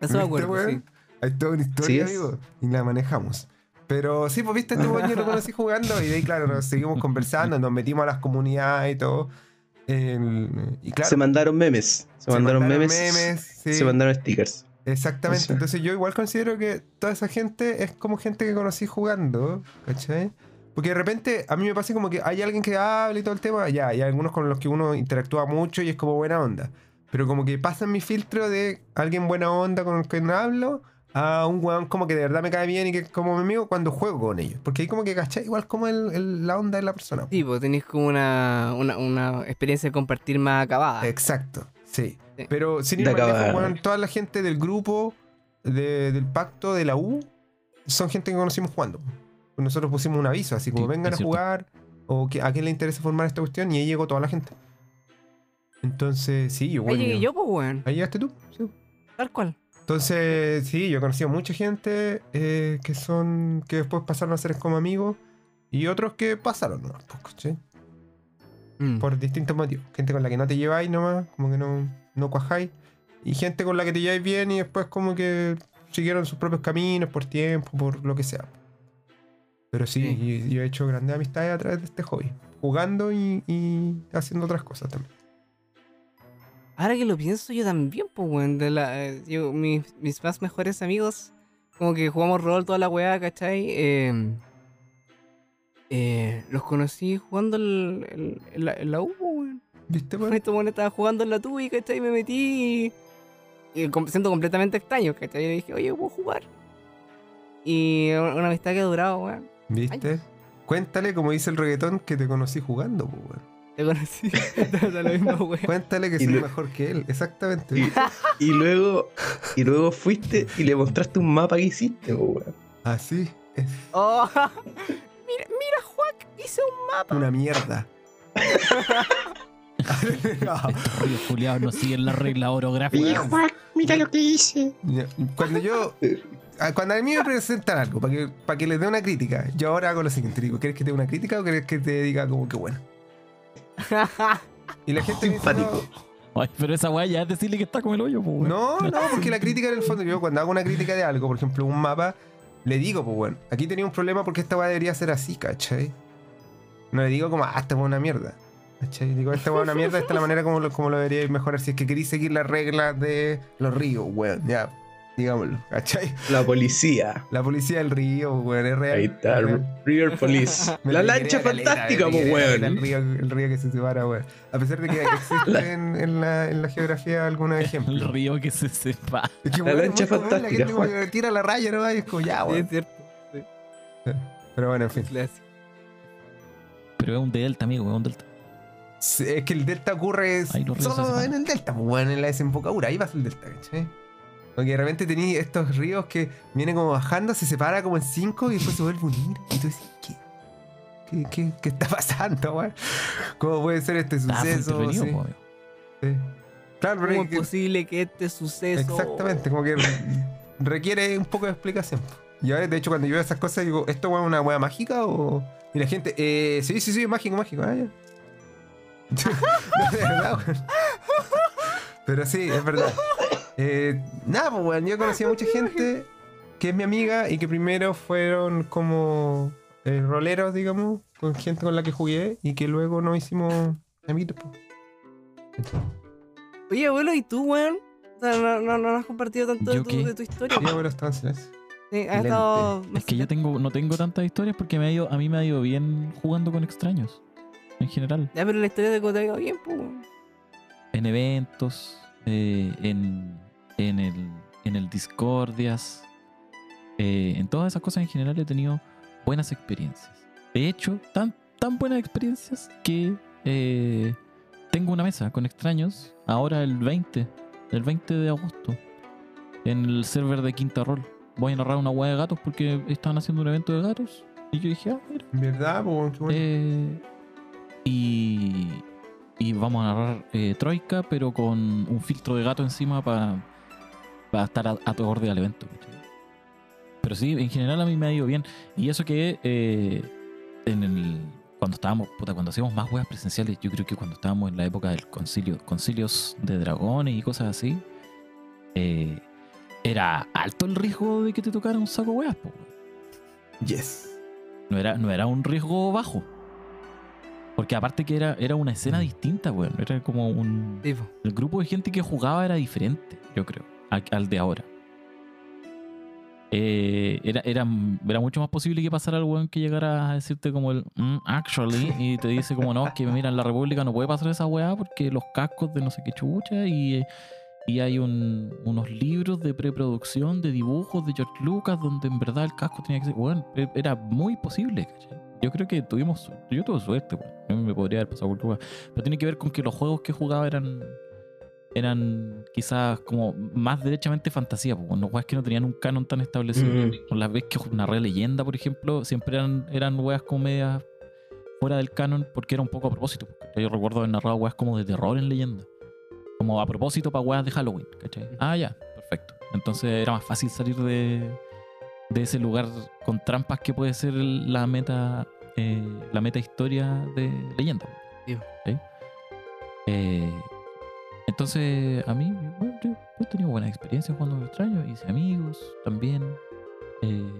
¿Viste, acuerdo, weón? sí. Hay toda una historia, Sí amigo. Y la manejamos. Pero sí, pues viste, este weón yo lo conocí jugando y de ahí, claro, nos seguimos conversando, nos metimos a las comunidades y todo. El- y claro, Se mandaron memes. Se, mandaron, memes. sí. Se mandaron stickers. Exactamente. Entonces yo igual considero que toda esa gente es como gente que conocí jugando, ¿cachai? Porque de repente a mí me pasa como que hay alguien que habla y todo el tema, ya, hay algunos con los que uno interactúa mucho y es como buena onda. Pero como que pasa mi filtro de alguien buena onda con el que no hablo a un weón como que de verdad me cae bien y que es como mi amigo cuando juego con ellos. Porque ahí como que, ¿cachai? Igual como el- el- la onda de la persona. Sí, pues tenéis como una, una, una experiencia de compartir más acabada. Exacto, sí. Sí. Pero sin ir más lejos, toda la gente del grupo de- del pacto de la U son gente que conocimos jugando. Nosotros pusimos un aviso, así como Sí, vengan a cierto. jugar o que, a quién le interesa formar esta cuestión y ahí llegó toda la gente. Entonces, sí, yo, Ahí bueno, llegué yo, pues, weón. Ahí llegaste tú. sí. Tal cual. Entonces, sí, yo he conocido mucha gente eh, que son que después pasaron a ser como amigos y otros que pasaron nomás, pues, ¿cachai? Mm. por distintos motivos. Gente con la que no te lleváis nomás, como que no, no cuajáis. Y gente con la que te lleváis bien y después como que siguieron sus propios caminos por tiempo, por lo que sea. Pero sí, yo he hecho grandes amistades a través de este hobby. Jugando y, y haciendo otras cosas también. Ahora que lo pienso, yo también, pues, weón. De la, eh, yo, mis, mis más mejores amigos, como que jugamos rol toda la weá, ¿cachai? Eh, eh, los conocí jugando el, el- en, la, en la U, weón. ¿Viste, weón? Este weón estaba jugando en la TUI, ¿cachai? Y me metí. Y, y com- siendo completamente extraño, ¿cachai? Y dije, oye, ¿puedo jugar? Y una, amistad que ha durado, weón. ¿Viste? Cuéntale, como dice el reggaetón, que te conocí jugando, pues, weón. Te conocí. Lo mismo, weón. Cuéntale que Y soy lo- mejor que él, exactamente. Y, y luego y luego fuiste y le mostraste un mapa que hiciste, weón. Así es Oh, mira, mira, Juac, hice un mapa. una mierda. Estos culiados no siguen la regla orográfica. Hijo, mira lo que hice. Cuando yo. a- Cuando a mí me presentan algo para que, para que les dé una crítica, yo ahora hago lo siguiente: digo, ¿quieres que te dé una crítica o quieres que te diga como que bueno? Y la gente me dice, Simpático. Ay, pero esa weá ya es decirle que está con el hoyo, pues, weón. No, no, porque la crítica en el fondo, yo cuando hago una crítica de algo, por ejemplo, un mapa, le digo, pues bueno, aquí tenía un problema porque esta weá debería ser así, ¿cachai? No le digo como, ah, esta es una mierda. ¿Cachai? Digo, esta es una mierda, esta es la manera como lo, como lo deberíais mejorar si es que queréis seguir las reglas de los ríos, weón, ya, digámoslo, ¿cachai? La policía. La policía del río, weón, es real. Ahí está, real. River Police. Me La lancha fantástica, pues, El weón. río, el río que se separa, weón. A pesar de que existe en, en la, en la geografía algunos El ejemplos. río que se sepa. Es que, La lancha fantástica, La gente Juan. tira la raya, ¿no? Y es como ya, Sí, weón. es cierto. Pero bueno, en fin. Pero es un delta, amigo, es un delta. Sí, Es que el delta ocurre solo en el delta, pues, weón, en la desembocadura. Ahí pasa el delta, ¿cachai? Porque de repente tenéis estos ríos que vienen como bajando, se separa como en cinco y después se vuelve a unir. Y tú dices, ¿qué? ¿Qué, qué, qué está pasando, weón? ¿Cómo puede ser este suceso? Sí. Claro, ¿Cómo es que- posible que este suceso. Exactamente, como que requiere un poco de explicación. Y ahora, de hecho, cuando yo veo esas cosas, digo, ¿esto es una hueá mágica o.? Y la gente, eh, sí, sí, sí, es mágico, mágico. Ya. No, de verdad, weón. Pero sí, es verdad. Eh, nada, pues, weón, yo conocí a mucha gente que es mi amiga y que primero fueron como eh, roleros, digamos, con gente con la que jugué y que luego nos hicimos amigos. pues. Oye, abuelo, ¿y tú, weón? O sea, no, no, no has compartido tanto de ¿Yo tu, de tu historia. Sí, abuelo, estaba en silencio. Sí, has Lente. estado. Es que yo tengo, no tengo tantas historias porque me ha ido, a mí me ha ido bien jugando con extraños. En general. Ya, pero la historia de te ha ido bien, pues. En eventos, eh, en, en, el, en el Discordias. eh, en todas esas cosas en general he tenido buenas experiencias. De hecho, tan, tan buenas experiencias que eh, tengo una mesa con extraños ahora el 20, el 20 de agosto, en el server de Quinta Roll. Voy a narrar una hueá de gatos porque estaban haciendo un evento de gatos. Y yo dije, ah, mira. ¿Verdad? Eh, y, y vamos a narrar eh, Troika, pero con un filtro de gato encima para, para estar a, acorde al evento. ¿cachai? Pero sí, en general a mí me ha ido bien. Y eso que eh, en el, cuando estábamos, puta, cuando hacíamos más weas presenciales, yo creo que cuando estábamos en la época del concilio, concilios de dragones y cosas así, eh, era alto el riesgo de que te tocara un saco weas, po. Yes. No era, no era un riesgo bajo. Porque aparte que era, era una escena Mm. distinta, weón. Era como un. El grupo de gente que jugaba era diferente, yo creo, al, al de ahora. Eh, era, era, era mucho más posible que pasara el weón que llegara a decirte como el "Mm, actually y te dice como no, es que mira, en la República no puede pasar esa weá porque los cascos de no sé qué chucha y, y hay un- unos libros de preproducción de dibujos de George Lucas donde en verdad el casco tenía que ser, weón, e- era muy posible, ¿cachai? Yo creo que tuvimos, yo tuve suerte, weón. Me podría haber pasado cualquier weá. Pero tiene que ver con que los juegos que jugaba eran eran quizás como más derechamente fantasía, pues, no weas que no tenían un canon tan establecido. Mm. Con las veces que narré leyenda, por ejemplo, siempre eran, eran weas como medias fuera del canon porque era un poco a propósito. porque Yo recuerdo haber narrado weas como de terror en leyenda. Como a propósito para weas de Halloween, ¿cachai? Ah, ya, perfecto. Entonces era más fácil salir de, de ese lugar con trampas que puede ser la meta eh, la meta historia de leyenda. Sí. Eh, entonces, a mí, bueno, yo, he tenido buenas experiencias jugando con extraños, hice amigos también. eh,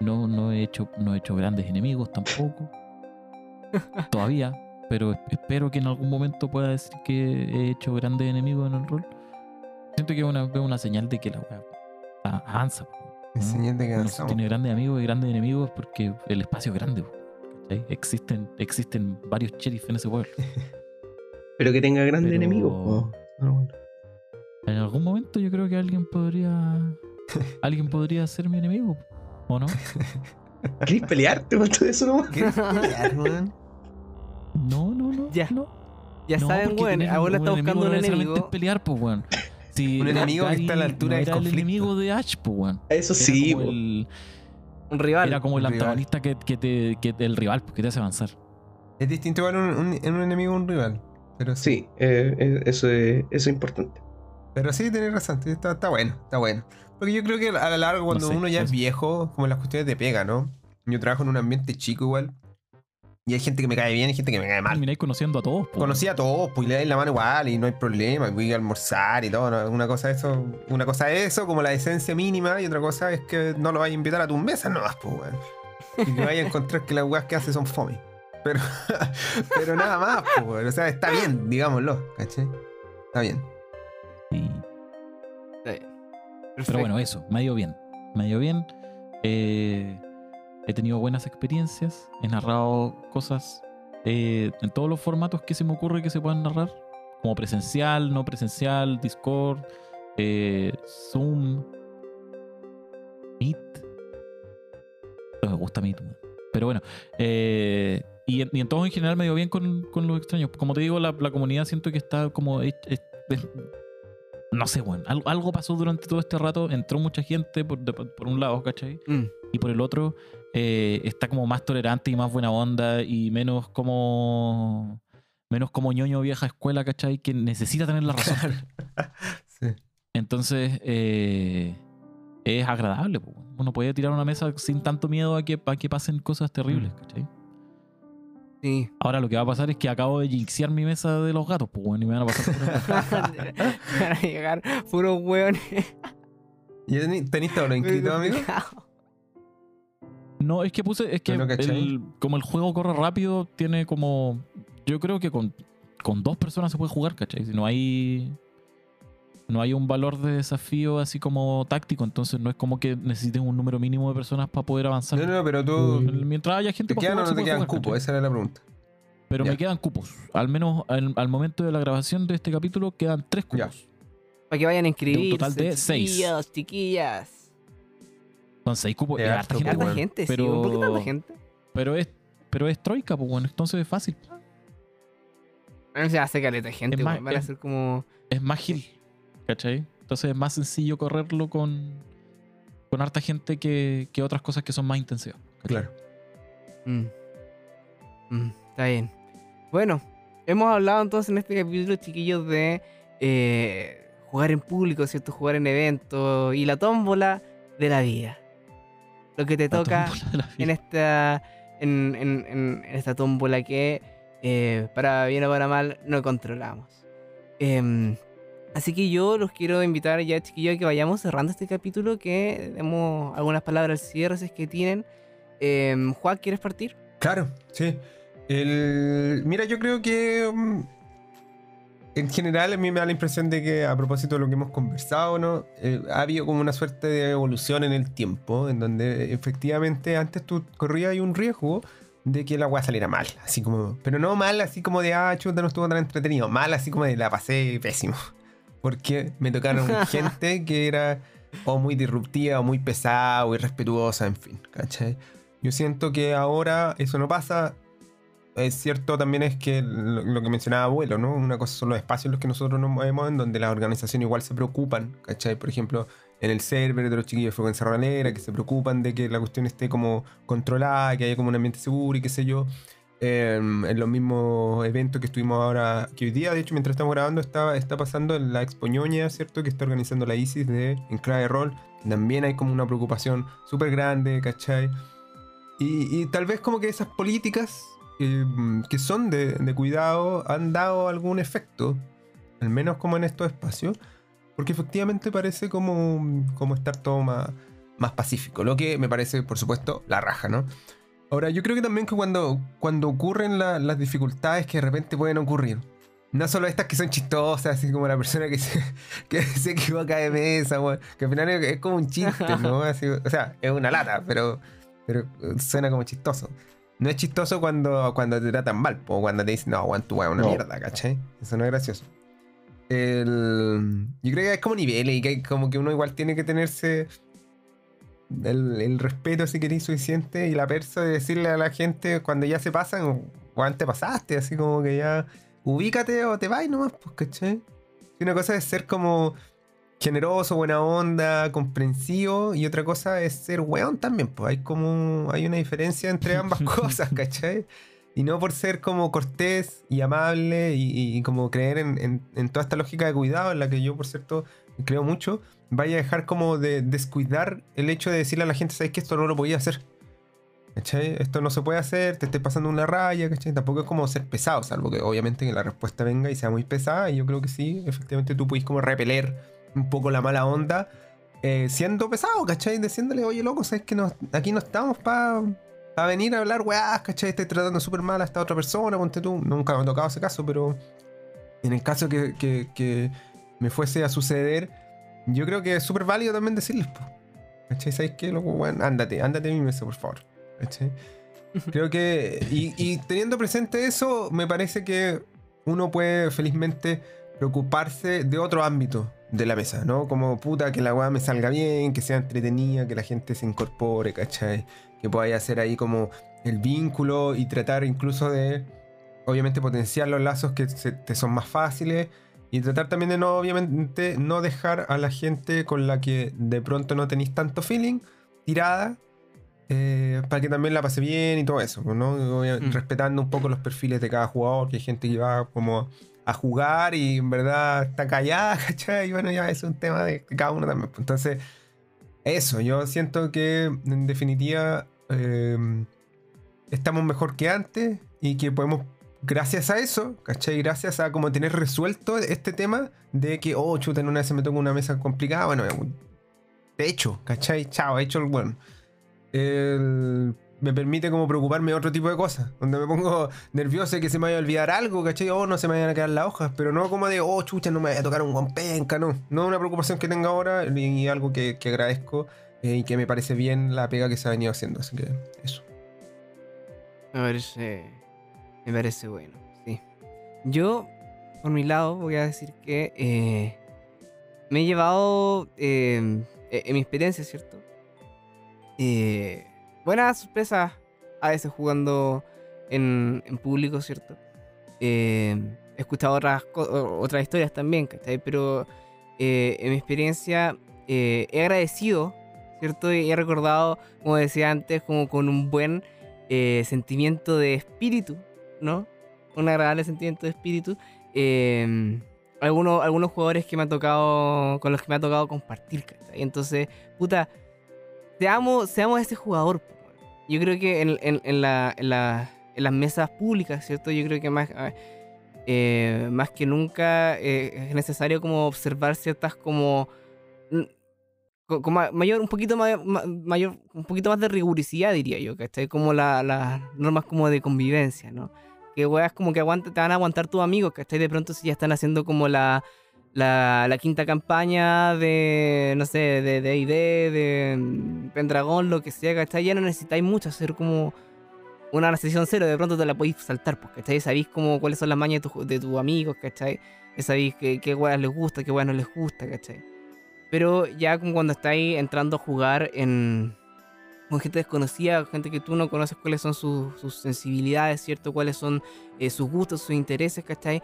no, no, he hecho, no he hecho grandes enemigos tampoco. Todavía, pero es- espero que en algún momento pueda decir que he hecho grandes enemigos en el rol. Siento que es una, una señal de que la weá avanza. ¿no? señal de que avanzamos. tiene grandes amigos y grandes enemigos porque el espacio es grande. Existen, existen varios sheriff en ese pueblo. Pero que tenga grandes Pero- enemigos. bueno. En algún momento yo creo que alguien podría. alguien podría ser mi enemigo. ¿O no? ¿Querés pelearte por todo eso nomás? ¿Quieres pelear, weón? No, no, no. Ya. no. Ya No, saben, weón. Abuelo está buscando no un enemigo. es pelear, pues, weón. Si Un enemigo que está a la altura no del era el conflicto. enemigo de Ash, pues, weón. Eso Era sí, el, Un rival. era como el antagonista que, que te, que el rival, pues, que te hace avanzar. Es distinto igual un, un, un enemigo a un rival. Pero sí. Sí, eh, eh, eso, es, eso es importante. Pero sí, tenés razón. Está, está bueno, está bueno. Porque yo creo que a la larga, cuando sé, uno ya es viejo, como las cuestiones de pega, ¿no? Yo trabajo en un ambiente chico igual. Y hay gente que me cae bien y gente que me cae mal. Termináis conociendo a todos. po. Conocí a todos, pues y le dais la mano igual y no hay problema, y voy a almorzar y todo. ¿no? Una cosa eso, una cosa es eso, como la esencia mínima, y otra cosa es que no lo vayas a invitar a tus mesas nomás, pues weón. Y que vayas a encontrar que las weas que hace son fome. Pero, pero nada más, pues. O sea, está bien, digámoslo, ¿cachai? Está bien. Sí. Está bien. Pero bueno, eso, me ha ido bien. Me ha ido bien. Eh, he tenido buenas experiencias. He narrado cosas eh, en todos los formatos que se me ocurre que se puedan narrar. Como presencial, no presencial, Discord, eh, Zoom, Meet. No me gusta Meet. Pero bueno. eh, y, en, y en todo en general me dio bien con, con los extraños. Como te digo, la, la comunidad siento que está como... hech- es- es- no sé, bueno, algo, algo pasó durante todo este rato. Entró mucha gente por, de- por un lado, ¿cachai? Mm. Y por el otro, eh, está como más tolerante y más buena onda y menos como. Menos como ñoño vieja escuela, ¿cachai? Que necesita tener la razón. Sí. Entonces, eh, es agradable. Uno puede tirar una mesa sin tanto miedo a que, a que pasen cosas terribles, ¿cachai? Sí. Ahora lo que va a pasar es que acabo de jinxear mi mesa de los gatos, pues, bueno, y me van a pasar por Van a llegar puros hueones. ¿Y tení- tenís todo lo inscrito, amigo? No, es que puse, es que ¿No cachai? el- como el juego corre rápido, tiene como. Yo creo que con, con dos personas se puede jugar, ¿cachai? Si no hay. No hay un valor de desafío así como táctico, entonces no es como que necesites un número mínimo de personas para poder avanzar. No, no, pero tú. Mientras haya gente ¿Te quedan o no te quedan cupos? Esa era la pregunta. Pero Ya. me quedan cupos. Al menos al, al momento de la grabación de este capítulo quedan tres Ya. cupos. Para que vayan a inscribirse. total de seis. Chiquillos, chiquillas. Son seis cupos. Es harta gente, bueno. gente, pero- sí. ¿Por qué tanta gente? Pero es, pero es troika, pues bueno, entonces es fácil. No se hace caleta de gente, Es más. Van a ser como. es más gil, ¿cachai? Entonces es más sencillo correrlo con, con harta gente que, que otras cosas que son más intensivas. ¿cachai? Claro. Mm. Mm, está bien. Bueno, hemos hablado entonces en este capítulo, chiquillos, de eh, jugar en público, ¿cierto? Jugar en eventos y la tómbola de la vida. Lo que te La toca en esta, en, en- en- en esta tómbola que, eh, para bien o para mal, no controlamos. Em, así que yo los quiero invitar ya, chiquillos, a que vayamos cerrando este capítulo, que demos algunas palabras al cierre, que tienen. Em, Juan, ¿quieres partir? Claro, sí. El... Mira, yo creo que mm, en general a mí me da la impresión de que a propósito de lo que hemos conversado, ¿no? Eh, ha habido como una suerte de evolución en el tiempo, en donde efectivamente antes tú corrías ahí un riesgo de que la weá saliera mal, así como, pero no mal así como de, ah, chuta, no estuvo tan entretenido, mal así como de la pasé pésimo, porque me tocaron gente que era o muy disruptiva, o muy pesada, o irrespetuosa, en fin, ¿cachai? Yo siento que ahora eso no pasa. Es cierto también es que lo, lo que mencionaba abuelo, ¿no? Una cosa son los espacios en los que nosotros nos movemos, en donde las organizaciones igual se preocupan, ¿cachai? Por ejemplo, en el server de los chiquillos de frecuencia ranera, que se preocupan de que la cuestión esté como controlada, que haya como un ambiente seguro y qué sé yo. Eh, en los mismos eventos que estuvimos ahora, que hoy día, de hecho, mientras estamos grabando, está, está pasando en la Expo Ñoña, ¿cierto? Que está organizando la ISIS de Enclave Roll. También hay como una preocupación súper grande, ¿cachai? Y, y tal vez como que esas políticas eh, que son de, de cuidado han dado algún efecto, al menos como en estos espacios, porque efectivamente parece como, como estar todo más, más pacífico, lo que me parece, por supuesto, la raja, ¿no? Ahora, yo creo que también que cuando, cuando ocurren la- las dificultades que de repente pueden ocurrir, no solo estas que son chistosas, así como la persona que se, que se equivoca de mesa, weón, que al final es, es como un chiste, ¿no? Así, o sea, es una lata, pero, pero suena como chistoso. No es chistoso cuando, cuando te tratan mal, o cuando te dicen, no, tu weón, una No. mierda, ¿cachai? Eso no es gracioso. El, yo creo que hay como niveles y que hay como que uno igual tiene que tenerse el, el respeto, si queréis, suficiente y la persa de decirle a la gente cuando ya se pasan, weón, te pasaste, así como que ya ubícate o te vas nomás, pues, ¿cachai? Y una cosa es ser como generoso, buena onda, comprensivo, y otra cosa es ser weón también, pues hay como hay una diferencia entre ambas cosas, ¿cachai? Y no por ser como cortés y amable y, y como creer en, en- en toda esta lógica de cuidado en la que yo, por cierto, creo mucho, vaya a dejar como de descuidar el hecho de decirle a la gente, ¿sabes que esto no lo podía hacer? Esto no se puede hacer, te estés pasando una raya, ¿cachai? Tampoco es como ser pesado, salvo que obviamente que la respuesta venga y sea muy pesada. Y yo creo que sí, efectivamente tú puedes como repeler un poco la mala onda eh, siendo pesado, ¿cachai? Diciéndole, oye, loco, ¿sabes que no, aquí no estamos para venir a hablar, weá, ¿cachai? Estoy tratando súper mal a esta otra persona, ponte tú. Nunca me ha tocado ese caso, pero en el caso que, que- que me fuese a suceder, yo creo que es súper válido también decirles, po, ¿cachai? ¿Sabes qué, loco? Bueno, ándate, ándate mi mesa, por favor. ¿cachai? Creo que. Y, y teniendo presente eso, me parece que uno puede felizmente preocuparse de otro ámbito de la mesa, ¿no? Como puta, que la weá me salga bien, que sea entretenida, que la gente se incorpore, ¿cachai? Que pueda hacer ahí como el vínculo y tratar incluso de, obviamente, potenciar los lazos que se- te son más fáciles. Y tratar también de no, obviamente, no dejar a la gente con la que de pronto no tenéis tanto feeling tirada eh, para que también la pase bien y todo eso, ¿no? Mm. Respetando un poco los perfiles de cada jugador, que hay gente que va como a jugar y en verdad está callada, ¿cachai? Y bueno, ya es un tema de cada uno también. pues. Entonces, eso, yo siento que en definitiva eh, estamos mejor que antes y que podemos, gracias a eso, ¿cachai? Gracias a como tener resuelto este tema de que, oh, chuta, en una vez se me toca una mesa complicada, bueno, de hecho, ¿cachai? Chao, hecho el bueno. Me permite como preocuparme de otro tipo de cosas. Donde me pongo nervioso de que se me vaya a olvidar algo, ¿cachai? O no se me vayan a quedar las hojas. Pero no como de, oh, chucha, no me vaya a tocar un guampenca, no. No una preocupación que tenga ahora y, algo que, que agradezco eh, y que me parece bien la pega que se ha venido haciendo. Así que eso. Me parece. Me parece bueno, sí. Yo, por mi lado, voy a decir que eh, me he llevado, eh, eh, en mi experiencia, ¿cierto? Eh, buenas sorpresas a veces jugando en, en público, ¿cierto? Eh, he escuchado otras, otras historias también, ¿cachai? Pero eh, en mi experiencia he agradecido, ¿cierto? Y he recordado, como decía antes, como con un buen sentimiento de espíritu, ¿no? Un agradable sentimiento de espíritu. eh, algunos, algunos jugadores que me ha tocado, con los que me ha tocado compartir, ¿cachai? Entonces, puta, seamos, seamos ese jugador. Yo creo que en, en- en la- en la- en las mesas públicas, ¿cierto? Yo creo que más, ah, eh, más que nunca eh, es necesario como observar ciertas como... co- con ma- mayor, un poquito ma- ma- mayor, un poquito más de rigurosidad, diría yo, ¿cachai? Como la- las normas como de convivencia, ¿no? Que weas como que aguanta, te van a aguantar tus amigos, ¿cachai? De pronto si ya están haciendo como la, la, quinta campaña de, no sé, de D&D, de mm, Pendragón, lo que sea, ¿cachai? Ya no necesitáis mucho hacer como una sesión cero, de pronto te la podéis saltar, pues, ¿cachai? Sabéis como cuáles son las mañas de, tu- de tus amigos, ¿cachai? Sabéis qué, qué weas les gusta, qué weas no les gusta, ¿cachai? Pero ya cuando estáis entrando a jugar en, con gente desconocida, gente que tú no conoces cuáles son sus, sensibilidades, ¿cierto? Cuáles son eh, sus gustos, sus intereses, ¿cachai?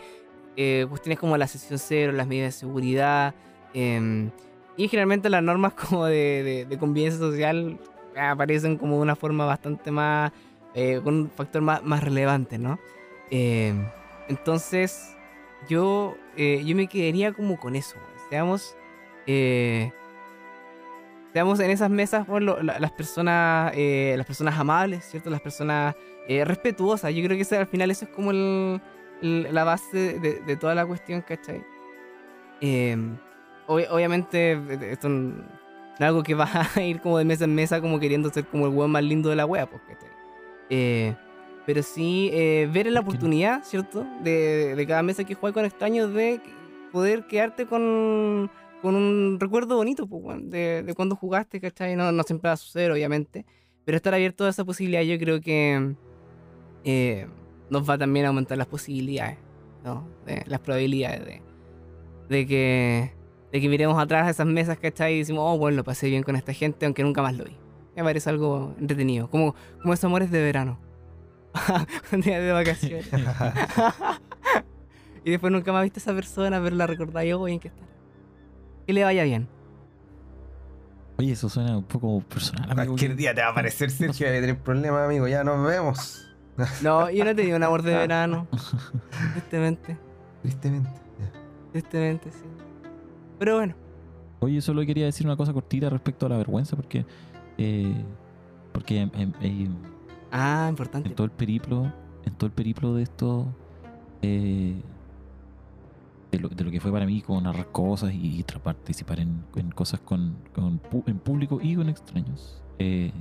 Eh, tienes como la sesión cero, las medidas de seguridad. em, y generalmente las normas como de, convivencia social aparecen como de una forma bastante más, eh, con un factor más, relevante, ¿no? Em, entonces, yo, eh, yo me quedaría como con eso. Seamos... seamos en esas mesas por lo- la- las personas eh, las personas amables cierto las personas eh, respetuosas yo creo que ese, al final eso es como el- el- la base de, de toda la cuestión ¿cachai? Eh, ob- obviamente esto no es algo que va a ir como de mesa en mesa como queriendo ser como el hueón más lindo de la wea pues, ¿cachai? Eh, pero sí eh, ver la oportunidad cierto de, de cada mesa que juegas con extraños de poder quedarte con con un recuerdo bonito pues, de, de cuando jugaste, ¿cachai? No, no siempre va a suceder, obviamente. Pero estar abierto a esa posibilidad, yo creo que eh, nos va también a aumentar las posibilidades, ¿no? De- las probabilidades de, de que de que miremos atrás a esas mesas, ¿cachai? Y decimos, oh, bueno, lo pasé bien con esta gente, aunque nunca más lo vi. Me parece algo entretenido, como, como esos amores de verano. Un día de vacaciones. y después nunca más viste a esa persona, pero la recordáis, oh, bien que está. Que le vaya bien. Oye, eso suena un poco personal, amigo. Cualquier día te va a aparecer Sergio y va a tener problemas, amigo. Ya nos vemos. No, yo no he tenido un amor de verano. Tristemente. Tristemente. Tristemente, sí. Pero bueno. Oye, solo quería decir una cosa cortita respecto a la vergüenza, porque. eh, porque Ah, importante. en todo el periplo, en todo el periplo de esto, eh, de, lo, que fue para mí como narrar cosas y, tra- participar en, cosas con, con en público y con extraños, eh,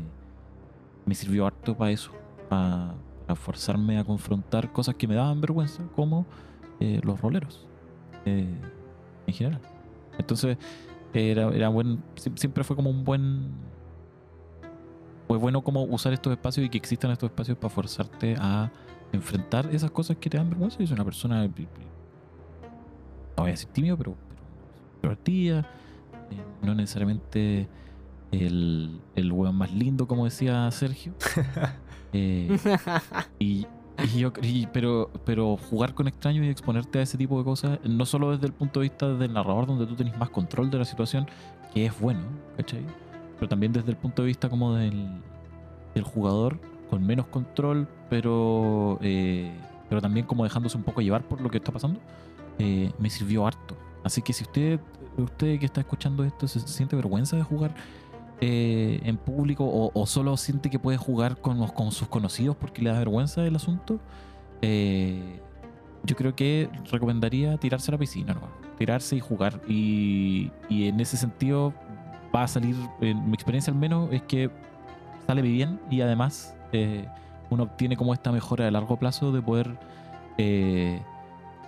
me sirvió harto para eso, para, forzarme a confrontar cosas que me daban vergüenza, como eh, los roleros, eh, en general. Entonces, era, era buen, sie- siempre fue como un buen pues bueno como usar estos espacios y que existan estos espacios para forzarte a enfrentar esas cosas que te dan vergüenza. Yo soy una persona, no voy a decir tímido, pero, pero divertida, eh, no necesariamente el, el weón más lindo, como decía Sergio. Eh, y, y yo, y- pero, pero jugar con extraños y exponerte a ese tipo de cosas, no solo desde el punto de vista del narrador, donde tú tenés más control de la situación, que es bueno, ¿cachai? Pero también desde el punto de vista como del, del jugador, con menos control, pero, eh, pero también como dejándose un poco llevar por lo que está pasando, eh, me sirvió harto. Así que si usted, usted que está escuchando esto se siente vergüenza de jugar eh, en público o, solo siente que puede jugar con, los- con sus conocidos porque le da vergüenza el asunto, eh, yo creo que recomendaría tirarse a la piscina, tirarse y jugar. Y, y en ese sentido va a salir, en mi experiencia al menos, es que sale bien y además uno obtiene como esta mejora a largo plazo de poder,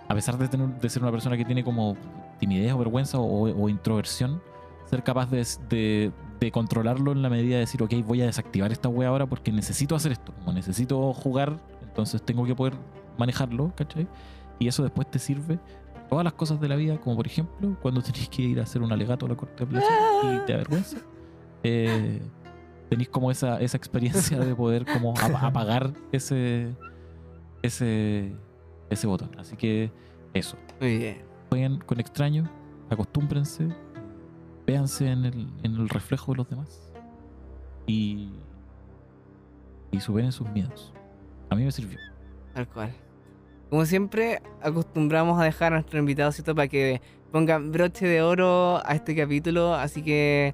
a pesar de, tener, de ser una persona que tiene como timidez o vergüenza o, introversión, ser capaz de, de- controlarlo en la medida de decir, ok, voy a desactivar esta wea ahora porque necesito hacer esto, como necesito jugar, entonces tengo que poder manejarlo, ¿cachai? Y eso después te sirve todas las cosas de la vida, como por ejemplo cuando tenés que ir a hacer un alegato a la corte de apelación y te avergüenza. Eh, tenéis como esa, esa experiencia de poder como ap- apagar ese, ese, ese botón. Así que eso Muy bien. jueguen con extraños, acostúmbrense, véanse en el, en el reflejo de los demás y, y superen sus miedos. A mí me sirvió. Tal cual. Como siempre, acostumbramos a dejar a nuestros invitados ¿cierto? para que pongan broche de oro a este capítulo. Así que,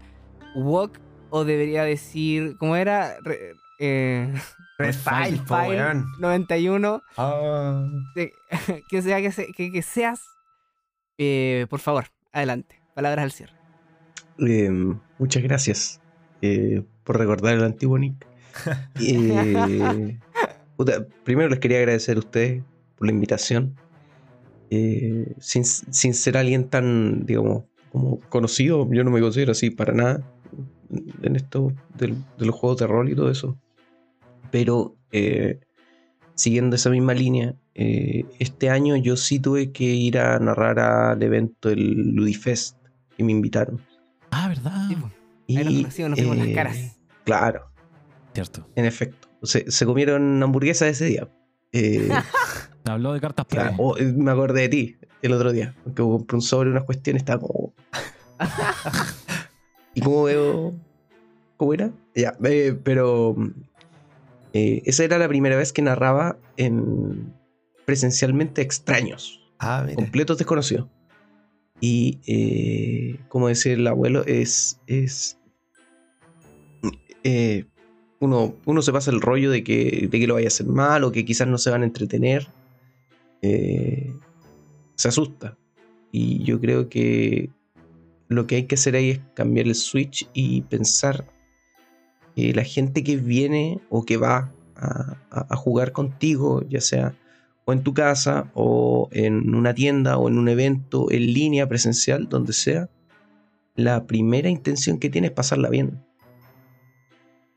walk, o debería decir, ¿cómo era? Re- eh, Red File, po, File weón. 91. Ah. de- que, sea, que, se- que- que seas. Eh, por favor, adelante. Palabras al cierre. Eh, muchas gracias eh, por recordar el antiguo Nick. Eh, puta, primero les quería agradecer a ustedes por la invitación. Eh, sin, sin ser alguien tan, digamos, como conocido, yo no me considero así para nada en esto del- de los juegos de rol y todo eso. Pero eh, siguiendo esa misma línea, eh, este año yo sí tuve que ir a narrar al evento el Ludifest que me invitaron. Ah, ¿verdad? Sí, po. Ahí nos conocimos, nos vimos las eh, caras. Claro, Cierto. en efecto. Se, se comieron hamburguesas ese día. Eh, Habló de cartas claro, oh, me acordé de ti el otro día. Porque compré un sobre unas cuestiones, estaba como. ¿Y cómo veo? ¿Cómo era? Ya, eh, pero. Eh, esa era la primera vez que narraba en presencialmente extraños. Ah, completos desconocidos. Y eh, como decía el abuelo, es. es eh, uno, uno se pasa el rollo de que, de que lo vaya a hacer mal o que quizás no se van a entretener. se asusta. Y yo creo que lo que hay que hacer ahí es cambiar el switch y pensar que la gente que viene o que va a, jugar contigo, ya sea o en tu casa o en una tienda o en un evento en línea presencial, donde sea, la primera intención que tiene es pasarla bien.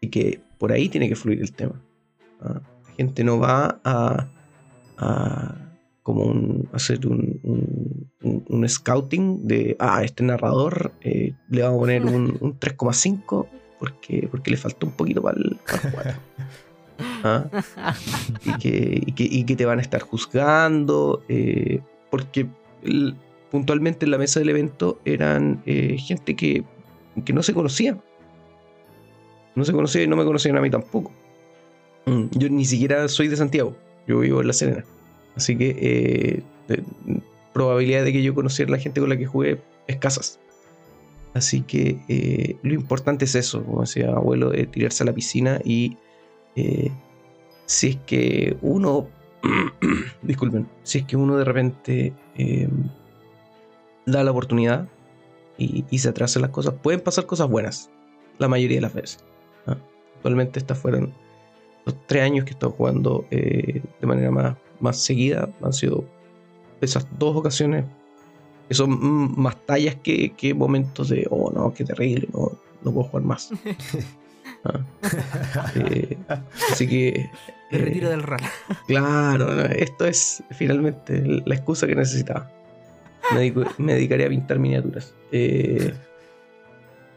Y que por ahí tiene que fluir el tema. ¿ah? La gente no va a, como un, hacer un, scouting de, ah, este narrador eh, le vamos a poner un 3,5 porque, porque le faltó un poquito para el 4. ¿Ah? y, que, y, que, y que te van a estar juzgando, eh, porque el- puntualmente en la mesa del evento eran eh, gente que, que no se conocía. No se conocía y no me conocían a mí tampoco. Mm, Yo ni siquiera soy de Santiago. Yo vivo en La Serena. Así que eh, eh, probabilidad de que yo conociera a la gente con la que jugué escasas. Así que eh, lo importante es eso, como decía abuelo, de tirarse a la piscina y eh, si es que uno, disculpen, si es que uno de repente eh, da la oportunidad y, se atrasa en las cosas, pueden pasar cosas buenas, la mayoría de las veces. ¿ah? Actualmente estas fueron los tres años que he estado jugando eh, de manera más, más seguida, han sido esas dos ocasiones que son mm, más tallas que, que momentos de, oh no, qué terrible, no, no puedo jugar más. Ah. Eh, así que... Me eh, retiro del rol. Claro, esto es finalmente la excusa que necesitaba. Me, dedico- me dedicaré a pintar miniaturas. Eh,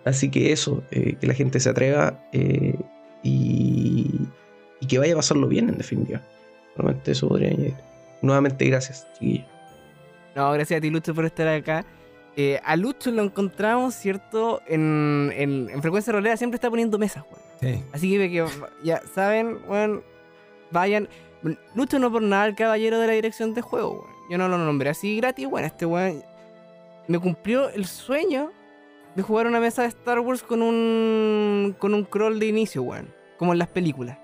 así que eso, eh, que la gente se atreva eh, y, y que vaya a pasarlo bien, en definitiva. Solamente eso podría añadir. Nuevamente, gracias, chiquillos. No, gracias a ti, Lucho, por estar acá. Eh, a Lucho lo encontramos, ¿cierto? En, en, en Frecuencia Rolera siempre está poniendo mesas, weón. Sí. Así que, que ya saben, weón, vayan. Lucho no por nada el caballero de la dirección de juego, weón. Yo no lo nombré así gratis, weón. Este weón me cumplió el sueño de jugar una mesa de Star Wars con un con un crawl de inicio, weón. Como en las películas.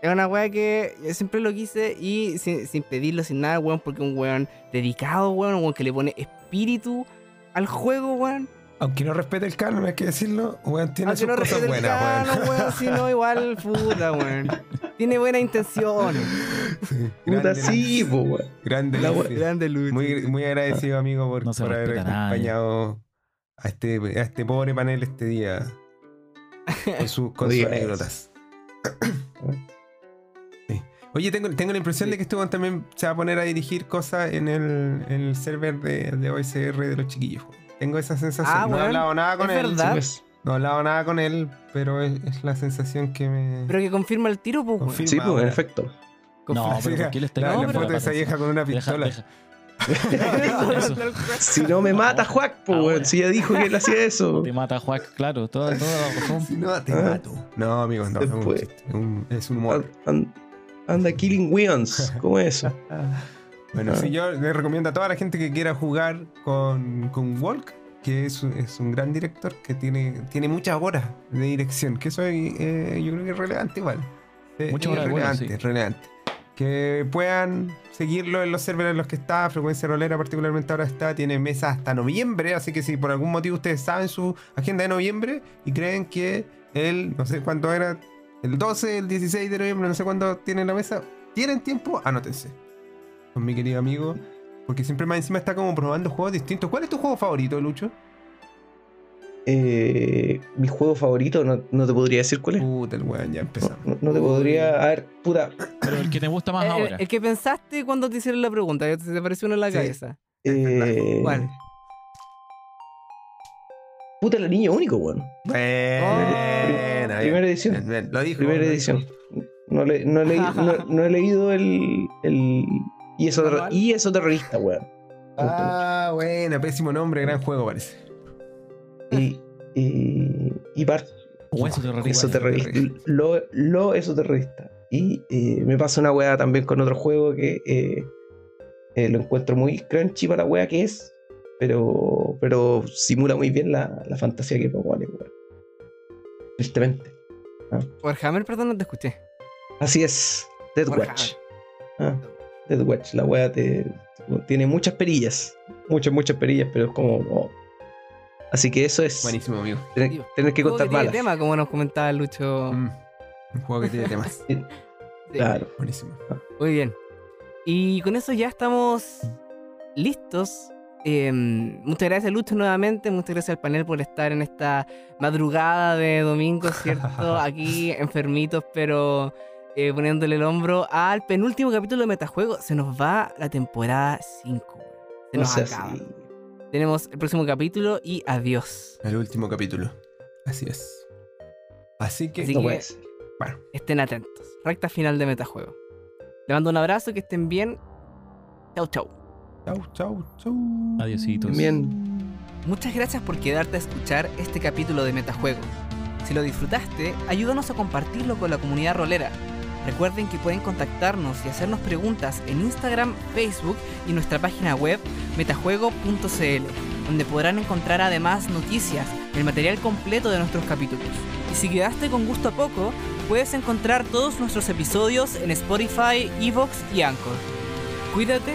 Es una weá que yo siempre lo quise y sin, sin pedirlo, sin nada, weón, porque un weón dedicado, weón, un weón que le pone espíritu al juego, weón. Aunque no respete el canon, hay que decirlo, weón, tiene Aunque sus no cosas respete el buenas, canon, weón. weón, si no, igual, puta, weón. Tiene buenas intenciones. Sí, Puta, grande sí, po, weón. Grande La Luis. Grande. Muy, muy agradecido, amigo, por, No por haber acompañado a este, a este pobre panel este día. Con, su- con sus anécdotas. Oye, tengo, tengo la impresión de que este weón también se va a poner a dirigir cosas en el, en el server de, de OSR de los chiquillos. Tengo esa sensación. Ah, no he hablado nada con ¿Es él. verdad? Pues, No he hablado nada con él, pero es, es la sensación que me. Pero que confirma el tiro, pues. Confirma. sí, pues, en efecto. No, Confirma. pero Sí, ¿por qué le está la, No, la pero- foto de esa vieja con una pistola. deja. Si no me mata, Juac, po, weón. Ahora. Si ya dijo que él hacía eso. Te mata Juac, claro, toda, toda la razón. Si no, te Ah. mato. No, amigos, no. Es un, Después. es un- es un humor. Anda killing weons. ¿Cómo es eso? Bueno, Ah. sí, yo le recomiendo a toda la gente que quiera jugar con, con Walk, que es, un- es un gran director que tiene, tiene muchas horas de dirección, que eso eh, yo creo que es relevante igual. Eh, Muchas horas relevante, sí. es relevante. Que puedan seguirlo en los servers en los que está, Frecuencia Rolera particularmente ahora está, tiene mesa hasta noviembre, así que si por algún motivo ustedes saben su agenda de noviembre y creen que el, no sé cuándo era, el 12, el 16 de noviembre, no sé cuándo tienen la mesa, tienen tiempo, anótense con mi querido amigo. Porque siempre más encima está como probando juegos distintos. ¿Cuál es tu juego favorito, Lucho? Eh, mi juego favorito, no, no te podría decir cuál es. Puta, el weón, ya No, empezamos. no- no te podría. A ver, puta. Pero el que te gusta más El, ahora. el que pensaste cuando te hicieron la pregunta, que se te apareció uno en la Sí. cabeza. eh, ¿Cuál? Puta, el niño único, weón. Buena, Primera bien. edición. Bien, bien, Lo dijo. Primera edición. No, le- no, leí- no- no he leído el. el y, eso y eso terrorista, weón. Ah, buena, pésimo nombre, gran juego parece. Y. Y. Y par- O eso terrorista. eso terrorista. Lo, lo eso terrorista. Y eh, me pasa una weá también con otro juego que eh, eh, lo encuentro muy crunchy para la weá que es. Pero, pero simula muy bien la, la fantasía que propone, weón. Tristemente. Warhammer, perdón, no te escuché. Así es. Dead Warhammer. Watch. Ah, Dead Watch. La weá te, tiene muchas perillas. Muchas, muchas perillas, pero es como. oh. Así que eso es. Buenísimo, amigo. Tener, tener que Juego contar tiene balas. tema, como nos comentaba Lucho. Mm, Un juego que tiene temas. Sí. Claro. Buenísimo. Muy bien. Y con eso ya estamos listos. Eh, muchas gracias Lucho nuevamente, muchas gracias al panel por estar en esta madrugada de domingo, ¿cierto? Aquí enfermitos, pero eh, poniéndole el hombro al penúltimo capítulo de Metajuego. Se nos va la temporada 5. Se No nos sé acaba. si- Tenemos el próximo capítulo y adiós. El último capítulo. Así es. Así que, Así No que- bueno, Estén atentos. Recta final de Metajuego. Les mando un abrazo, que estén bien. Chau, chau. Chau, chau, chau. Adiositos. Bien. Muchas gracias por quedarte a escuchar este capítulo de Metajuego. Si lo disfrutaste, ayúdanos a compartirlo con la comunidad rolera. Recuerden que pueden contactarnos y hacernos preguntas en Instagram, Facebook y nuestra página web metajuego.cl, donde podrán encontrar además noticias, el material completo de nuestros capítulos. Y si quedaste con gusto a poco, puedes encontrar todos nuestros episodios en Spotify, Evox y Anchor. Cuídate